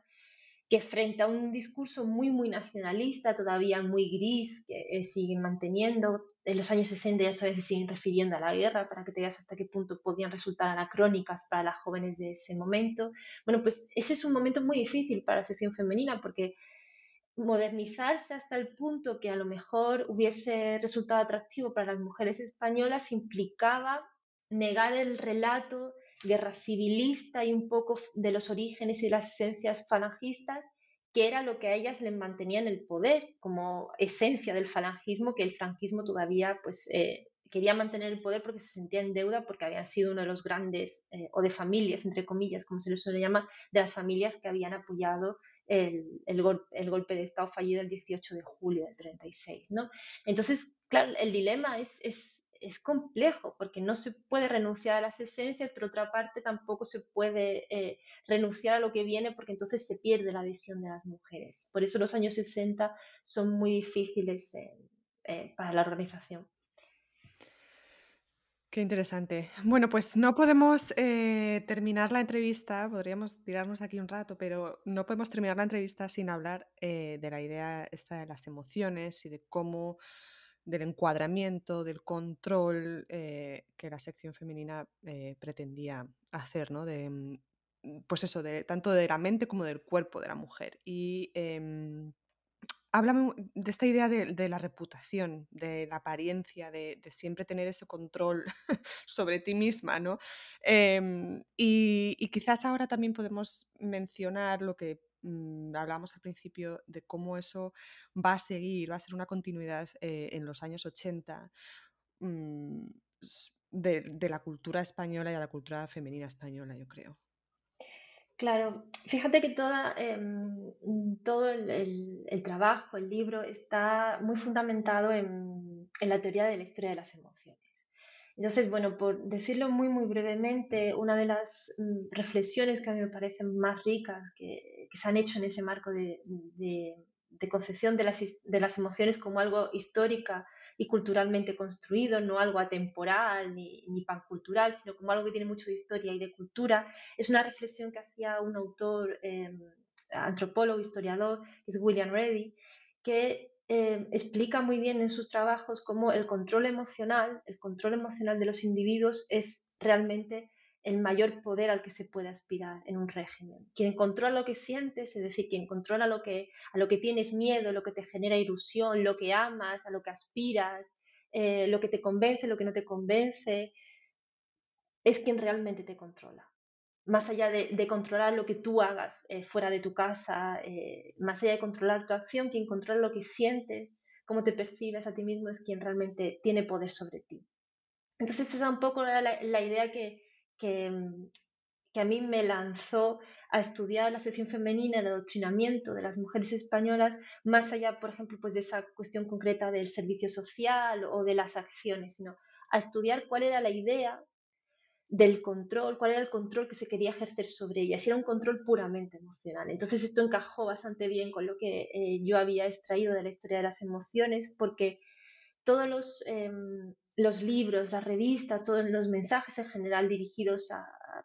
B: que frente a un discurso muy, muy nacionalista, todavía muy gris, que eh, siguen manteniendo, en los años 60 ya sabes, se siguen refiriendo a la guerra, para que te veas hasta qué punto podían resultar anacrónicas para las jóvenes de ese momento. Bueno, pues ese es un momento muy difícil para la sección femenina, porque modernizarse hasta el punto que a lo mejor hubiese resultado atractivo para las mujeres españolas implicaba negar el relato guerra civilista y un poco de los orígenes y las esencias falangistas, que era lo que a ellas les mantenía en el poder, como esencia del falangismo, que el franquismo todavía pues, eh, quería mantener el poder porque se sentía en deuda, porque habían sido uno de los grandes, eh, o de familias, entre comillas, como se les suele llamar, de las familias que habían apoyado el, el, golpe de Estado fallido el 18 de julio del 36. ¿no? Entonces, claro, el dilema es es complejo porque no se puede renunciar a las esencias, pero otra parte tampoco se puede eh, renunciar a lo que viene porque entonces se pierde la visión de las mujeres. Por eso los años 60 son muy difíciles eh, para la organización.
A: Qué interesante. Bueno, pues no podemos eh, terminar la entrevista, podríamos tirarnos aquí un rato, pero no podemos terminar la entrevista sin hablar de la idea esta de las emociones y de cómo del encuadramiento, del control eh, que la sección femenina eh, pretendía hacer, ¿no? De, mm, pues eso, de, tanto de la mente como del cuerpo de la mujer. Y eh, háblame de esta idea de, la reputación, de la apariencia, de, siempre tener ese control sobre ti misma, ¿no? Em, y, quizás ahora también podemos mencionar lo que Mm, hablamos al principio de cómo eso va a seguir, va a ser una continuidad eh, en los años 80 mm, de, la cultura española y de la cultura femenina española, yo creo.
B: Claro, fíjate que em, todo el, trabajo, el libro, está muy fundamentado en, en la teoría de la historia de las emociones. Entonces, bueno, por decirlo muy, muy brevemente, una de las mm, reflexiones que a mí me parecen más ricas que, se han hecho en ese marco de, concepción de las, emociones como algo histórica y culturalmente construido, no algo atemporal ni, ni, pancultural, sino como algo que tiene mucho de historia y de cultura, es una reflexión que hacía un autor, em, antropólogo, historiador, es William Reddy, que eh, explica muy bien en sus trabajos cómo el control emocional, el control emocional de los individuos es realmente el mayor poder al que se puede aspirar en un régimen. Quien controla lo que sientes, es decir, quien controla lo que, a lo que tienes miedo, lo que te genera ilusión, lo que amas, a lo que aspiras, eh, lo que te convence, lo que no te convence, es quien realmente te controla más allá de, controlar lo que tú hagas eh, fuera de tu casa, eh, más allá de controlar tu acción, quien controla lo que sientes, cómo te percibes a ti mismo es quien realmente tiene poder sobre ti. Entonces esa es un poco la, idea que, que, a mí me lanzó a estudiar la sección femenina, el adoctrinamiento de las mujeres españolas, más allá, por ejemplo, pues de esa cuestión concreta del servicio social o de las acciones, sino a estudiar cuál era la idea del control, cuál era el control que se quería ejercer sobre ella, si era un control puramente emocional. Entonces esto encajó bastante bien con lo que eh, yo había extraído de la historia de las emociones, porque todos los, em, los libros, las revistas, todos los mensajes en general dirigidos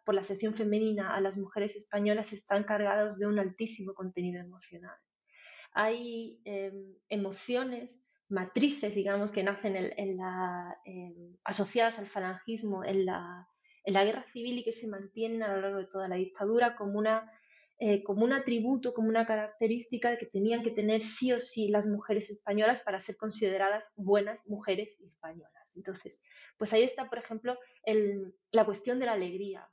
B: por la sección femenina a las mujeres españolas están cargados de un altísimo contenido emocional. Hay em, emociones matrices, digamos, que nacen en, la, em, asociadas al falangismo en la, en la guerra civil y que se mantienen a lo largo de toda la dictadura como, una, eh, como un atributo, como una característica que tenían que tener sí o sí las mujeres españolas para ser consideradas buenas mujeres españolas. Entonces, pues ahí está, por ejemplo, la cuestión de la alegría.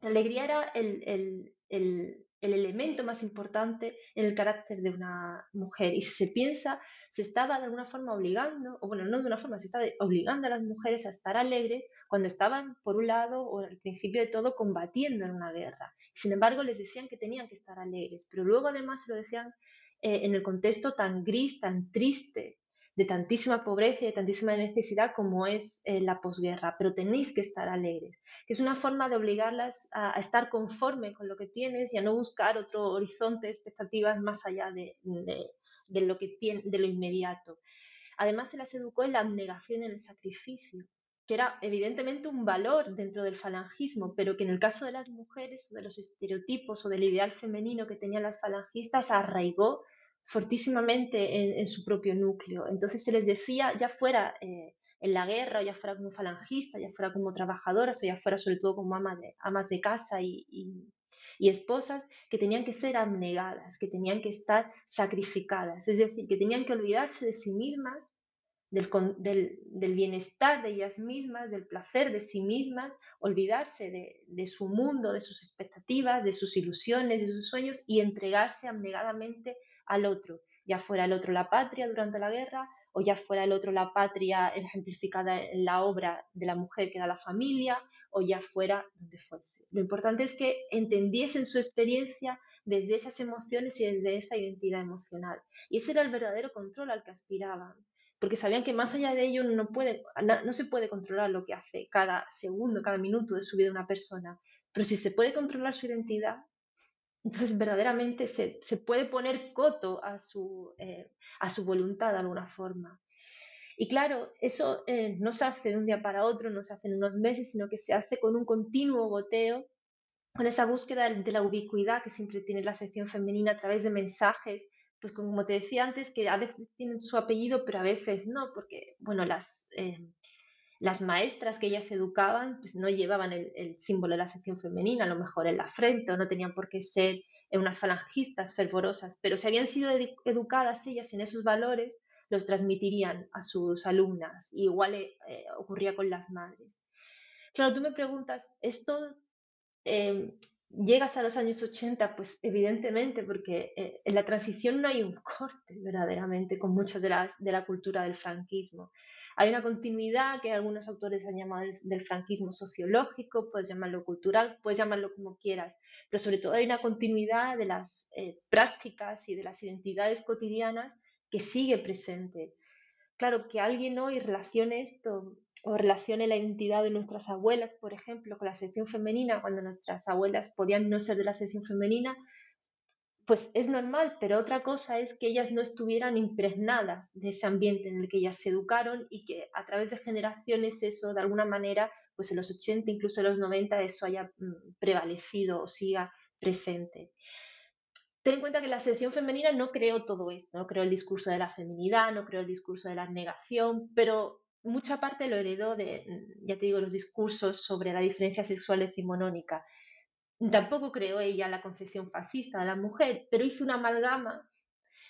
B: La alegría era el, el elemento más importante en el carácter de una mujer. Y si se piensa, se estaba de alguna forma obligando, o bueno, no de una forma, se estaba obligando a las mujeres a estar alegres cuando estaban, por un lado, o al principio de todo, combatiendo en una guerra. Sin embargo, les decían que tenían que estar alegres, pero luego además se lo decían eh, en el contexto tan gris, tan triste de tantísima pobreza y de tantísima necesidad como es eh, la posguerra, pero tenéis que estar alegres, que es una forma de obligarlas a, estar conforme con lo que tienes y a no buscar otro horizonte de expectativas más allá de, lo, que tiene, de lo inmediato. Además, se las educó en la abnegación en el sacrificio, que era evidentemente un valor dentro del falangismo, pero que en el caso de las mujeres o de los estereotipos o del ideal femenino que tenían las falangistas arraigó fortísimamente en, su propio núcleo. Entonces se les decía, ya fuera eh, en la guerra, ya fuera como falangista, ya fuera como trabajadoras, o ya fuera sobre todo como amas de, casa y, y, esposas, que tenían que ser abnegadas, que tenían que estar sacrificadas, es decir, que tenían que olvidarse de sí mismas del, bienestar de ellas mismas, del placer de sí mismas, olvidarse de, su mundo, de sus expectativas, de sus ilusiones, de sus sueños y entregarse abnegadamente al otro, ya fuera el otro la patria durante la guerra o ya fuera el otro la patria ejemplificada en la obra de la mujer que era la familia o ya fuera donde fuese. Lo importante es que entendiesen su experiencia desde esas emociones y desde esa identidad emocional. Y ese era el verdadero control al que aspiraban porque sabían que más allá de ello no, puede, no se puede controlar lo que hace cada segundo, cada minuto de su vida una persona, pero si se puede controlar su identidad, entonces, verdaderamente se, puede poner coto a su, eh, a su voluntad de alguna forma. Y claro, eso eh, no se hace de un día para otro, no se hace en unos meses, sino que se hace con un continuo goteo, con esa búsqueda de la ubicuidad que siempre tiene la sección femenina a través de mensajes, pues como te decía antes, que a veces tienen su apellido, pero a veces no, porque, bueno, las, eh, las maestras que ellas educaban pues no llevaban el, símbolo de la sección femenina, a lo mejor en la frente, o no tenían por qué ser unas falangistas fervorosas, pero si habían sido educadas ellas en esos valores, los transmitirían a sus alumnas. Y igual eh, eh, ocurría con las madres. Claro, tú me preguntas, ¿esto eh, llega hasta los años 80? Pues evidentemente, porque en la transición no hay un corte verdaderamente con muchas de, las, de la cultura del franquismo. Hay una continuidad que algunos autores han llamado del franquismo sociológico, puedes llamarlo cultural, puedes llamarlo como quieras, pero sobre todo hay una continuidad de las eh, prácticas y de las identidades cotidianas que sigue presente. claro, que alguien hoy relacione esto o relacione la identidad de nuestras abuelas, por ejemplo, con la sección femenina, cuando nuestras abuelas podían no ser de la sección femenina, pues es normal, pero otra cosa es que ellas no estuvieran impregnadas de ese ambiente en el que ellas se educaron y que a través de generaciones eso de alguna manera, pues en los 80, incluso en los 90, eso haya mm, prevalecido o siga presente. Ten en cuenta que la sección femenina no creó todo esto, no creó el discurso de la feminidad, no creó el discurso de la negación, pero mucha parte lo heredó de, ya te digo, los discursos sobre la diferencia sexual decimonónica. Tampoco creó ella la concepción fascista de la mujer, pero hizo una amalgama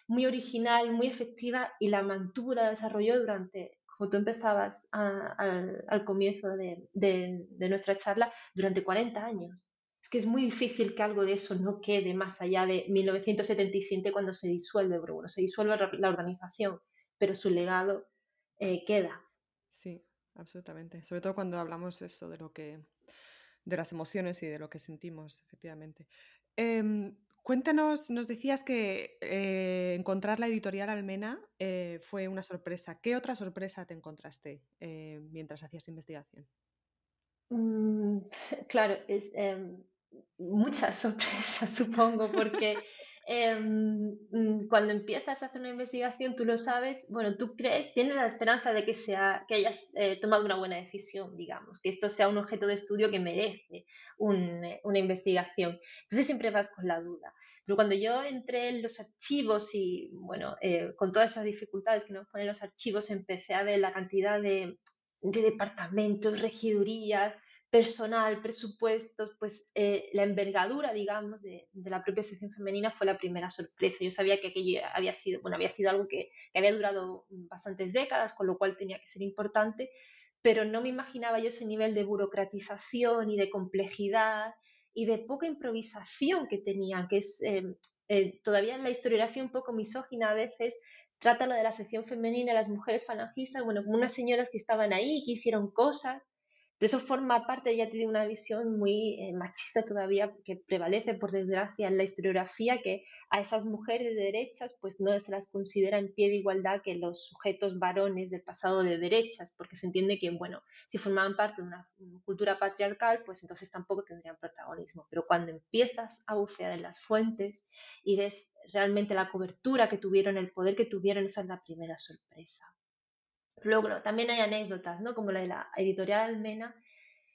B: muy original, muy efectiva y la mantuvo, la desarrolló durante, como tú empezabas al, comienzo de, nuestra charla, durante 40 años es que es muy difícil que algo de eso no quede más allá de 1977 cuando se disuelve, bueno, se disuelve la organización, pero su legado eh, queda.
A: Sí, absolutamente. Sobre todo cuando hablamos eso de lo que, de las emociones y de lo que sentimos, efectivamente. Em, cuéntanos, nos decías que eh, encontrar la editorial Almena eh, fue una sorpresa. ¿Qué otra sorpresa te encontraste mientras hacías investigación?
B: Mm, claro, es em, muchas sorpresas, supongo, porque mm, cuando empiezas a hacer una investigación, tú lo sabes, bueno, tú crees, tienes la esperanza de que, sea, que hayas eh, tomado una buena decisión, digamos, que esto sea un objeto de estudio que merece eh, una investigación. Entonces siempre vas con la duda. Pero cuando yo entré en los archivos y, bueno, eh, con todas esas dificultades que nos ponen los archivos, empecé a ver la cantidad de, de departamentos, regidurías, personal, presupuestos, pues eh, la envergadura, digamos, de, la propia sección femenina fue la primera sorpresa. Yo sabía que aquello había sido, bueno, había sido algo que, había durado bastantes décadas, con lo cual tenía que ser importante, pero no me imaginaba yo ese nivel de burocratización y de complejidad y de poca improvisación que tenían, que es eh, eh, todavía en la historiografía un poco misógina a veces, trata lo de la sección femenina, las mujeres falangistas, bueno, como unas señoras que estaban ahí, que hicieron cosas, pero eso forma parte, ya tiene una visión muy eh, machista todavía que prevalece, por desgracia, en la historiografía, que a esas mujeres de derechas pues no se las considera pie de igualdad que los sujetos varones del pasado de derechas, porque se entiende que, bueno, si formaban parte de una cultura patriarcal, pues entonces tampoco tendrían protagonismo. Pero cuando empiezas a bucear en las fuentes y ves realmente la cobertura que tuvieron, el poder que tuvieron, esa es la primera sorpresa. Luego también hay anécdotas, ¿no? Como la de la editorial Almena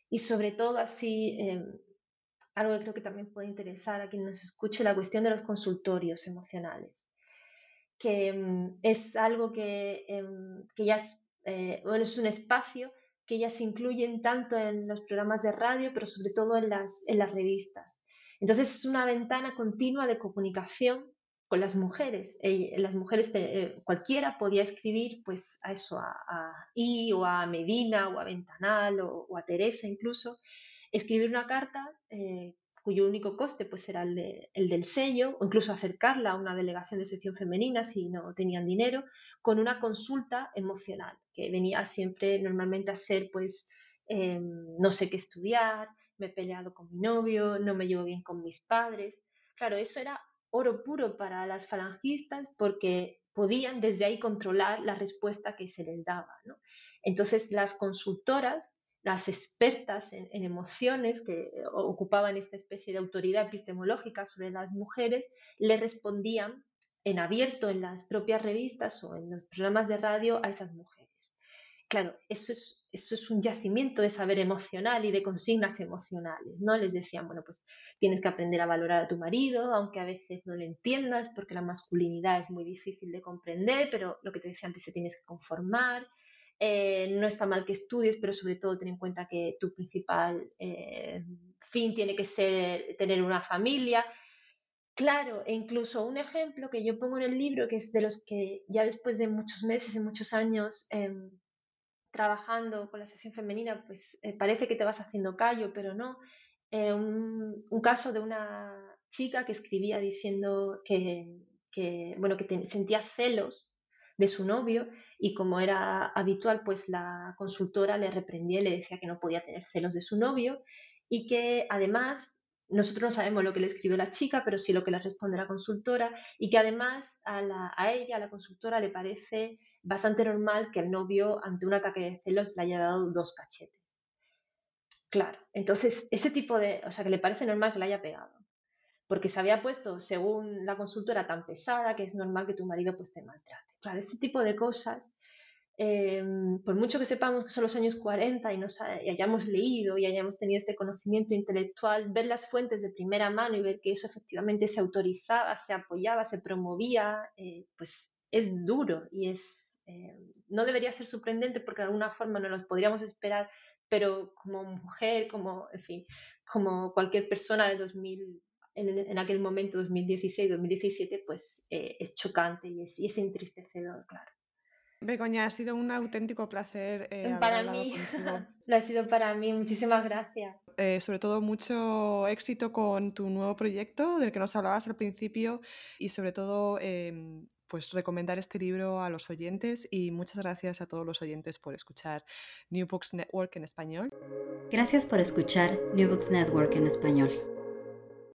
B: y sobre todo así, em, algo que creo que también puede interesar a quien nos escuche, la cuestión de los consultorios emocionales, que em, es algo que, em, que ya es, eh, bueno, es un espacio que ya se incluyen tanto en los programas de radio, pero sobre todo en las, en las revistas. Entonces es una ventana continua de comunicación las mujeres. las mujeres, eh, cualquiera podía escribir pues a eso, a, I o a Medina o a Ventanal o, a Teresa incluso, escribir una carta eh, cuyo único coste pues era el, el, del sello o incluso acercarla a una delegación de sección femenina si no tenían dinero, con una consulta emocional que venía siempre normalmente a ser pues em, no sé qué estudiar, me he peleado con mi novio, no me llevo bien con mis padres. Claro, eso era oro puro para las falangistas porque podían desde ahí controlar la respuesta que se les daba. Entonces las consultoras, las expertas en, emociones que ocupaban esta especie de autoridad epistemológica sobre las mujeres, le respondían en abierto en las propias revistas o en los programas de radio a esas mujeres claro, eso es, eso es un yacimiento de saber emocional y de consignas emocionales, ¿no? Les decían, bueno, pues tienes que aprender a valorar a tu marido, aunque a veces no lo entiendas, porque la masculinidad es muy difícil de comprender, pero lo que te decía antes, se tienes que conformar. Eh, no está mal que estudies, pero sobre todo ten en cuenta que tu principal eh, fin tiene que ser tener una familia. Claro, e incluso un ejemplo que yo pongo en el libro, que es de los que ya después de muchos meses y muchos años em, trabajando con la sección femenina, pues eh, parece que te vas haciendo callo, pero no. Eh, un, caso de una chica que escribía diciendo que, bueno, que sentía celos de su novio y como era habitual, pues la consultora le reprendía y le decía que no podía tener celos de su novio y que además nosotros no sabemos lo que le escribió la chica, pero sí lo que le responde la consultora y que además a, ella, a la consultora, le parece bastante normal que el novio ante un ataque de celos le haya dado dos cachetes. Claro, entonces ese tipo de, o sea, que le parece normal que le haya pegado, porque se había puesto, según la consultora, tan pesada que es normal que tu marido pues te maltrate. Claro, ese tipo de cosas Em, por mucho que sepamos que son los años 40 y, nos hayamos leído y hayamos tenido este conocimiento intelectual, ver las fuentes de primera mano y ver que eso efectivamente se autorizaba, se apoyaba, se promovía, eh, pues es duro y es, eh, no debería ser sorprendente porque de alguna forma no lo podríamos esperar, pero como mujer, como, en fin, como cualquier persona de 2000, en, aquel momento, 2016, 2017, pues eh, es chocante y y es entristecedor, claro.
A: Begoña, ha sido un auténtico placer.
B: Eh, para mí, lo ha sido para mí. Muchísimas gracias.
A: Eh, sobre todo mucho éxito con tu nuevo proyecto del que nos hablabas al principio y sobre todo em, pues recomendar este libro a los oyentes y muchas gracias a todos los oyentes por escuchar New Books Network en español.
C: Gracias por escuchar New Books Network en español.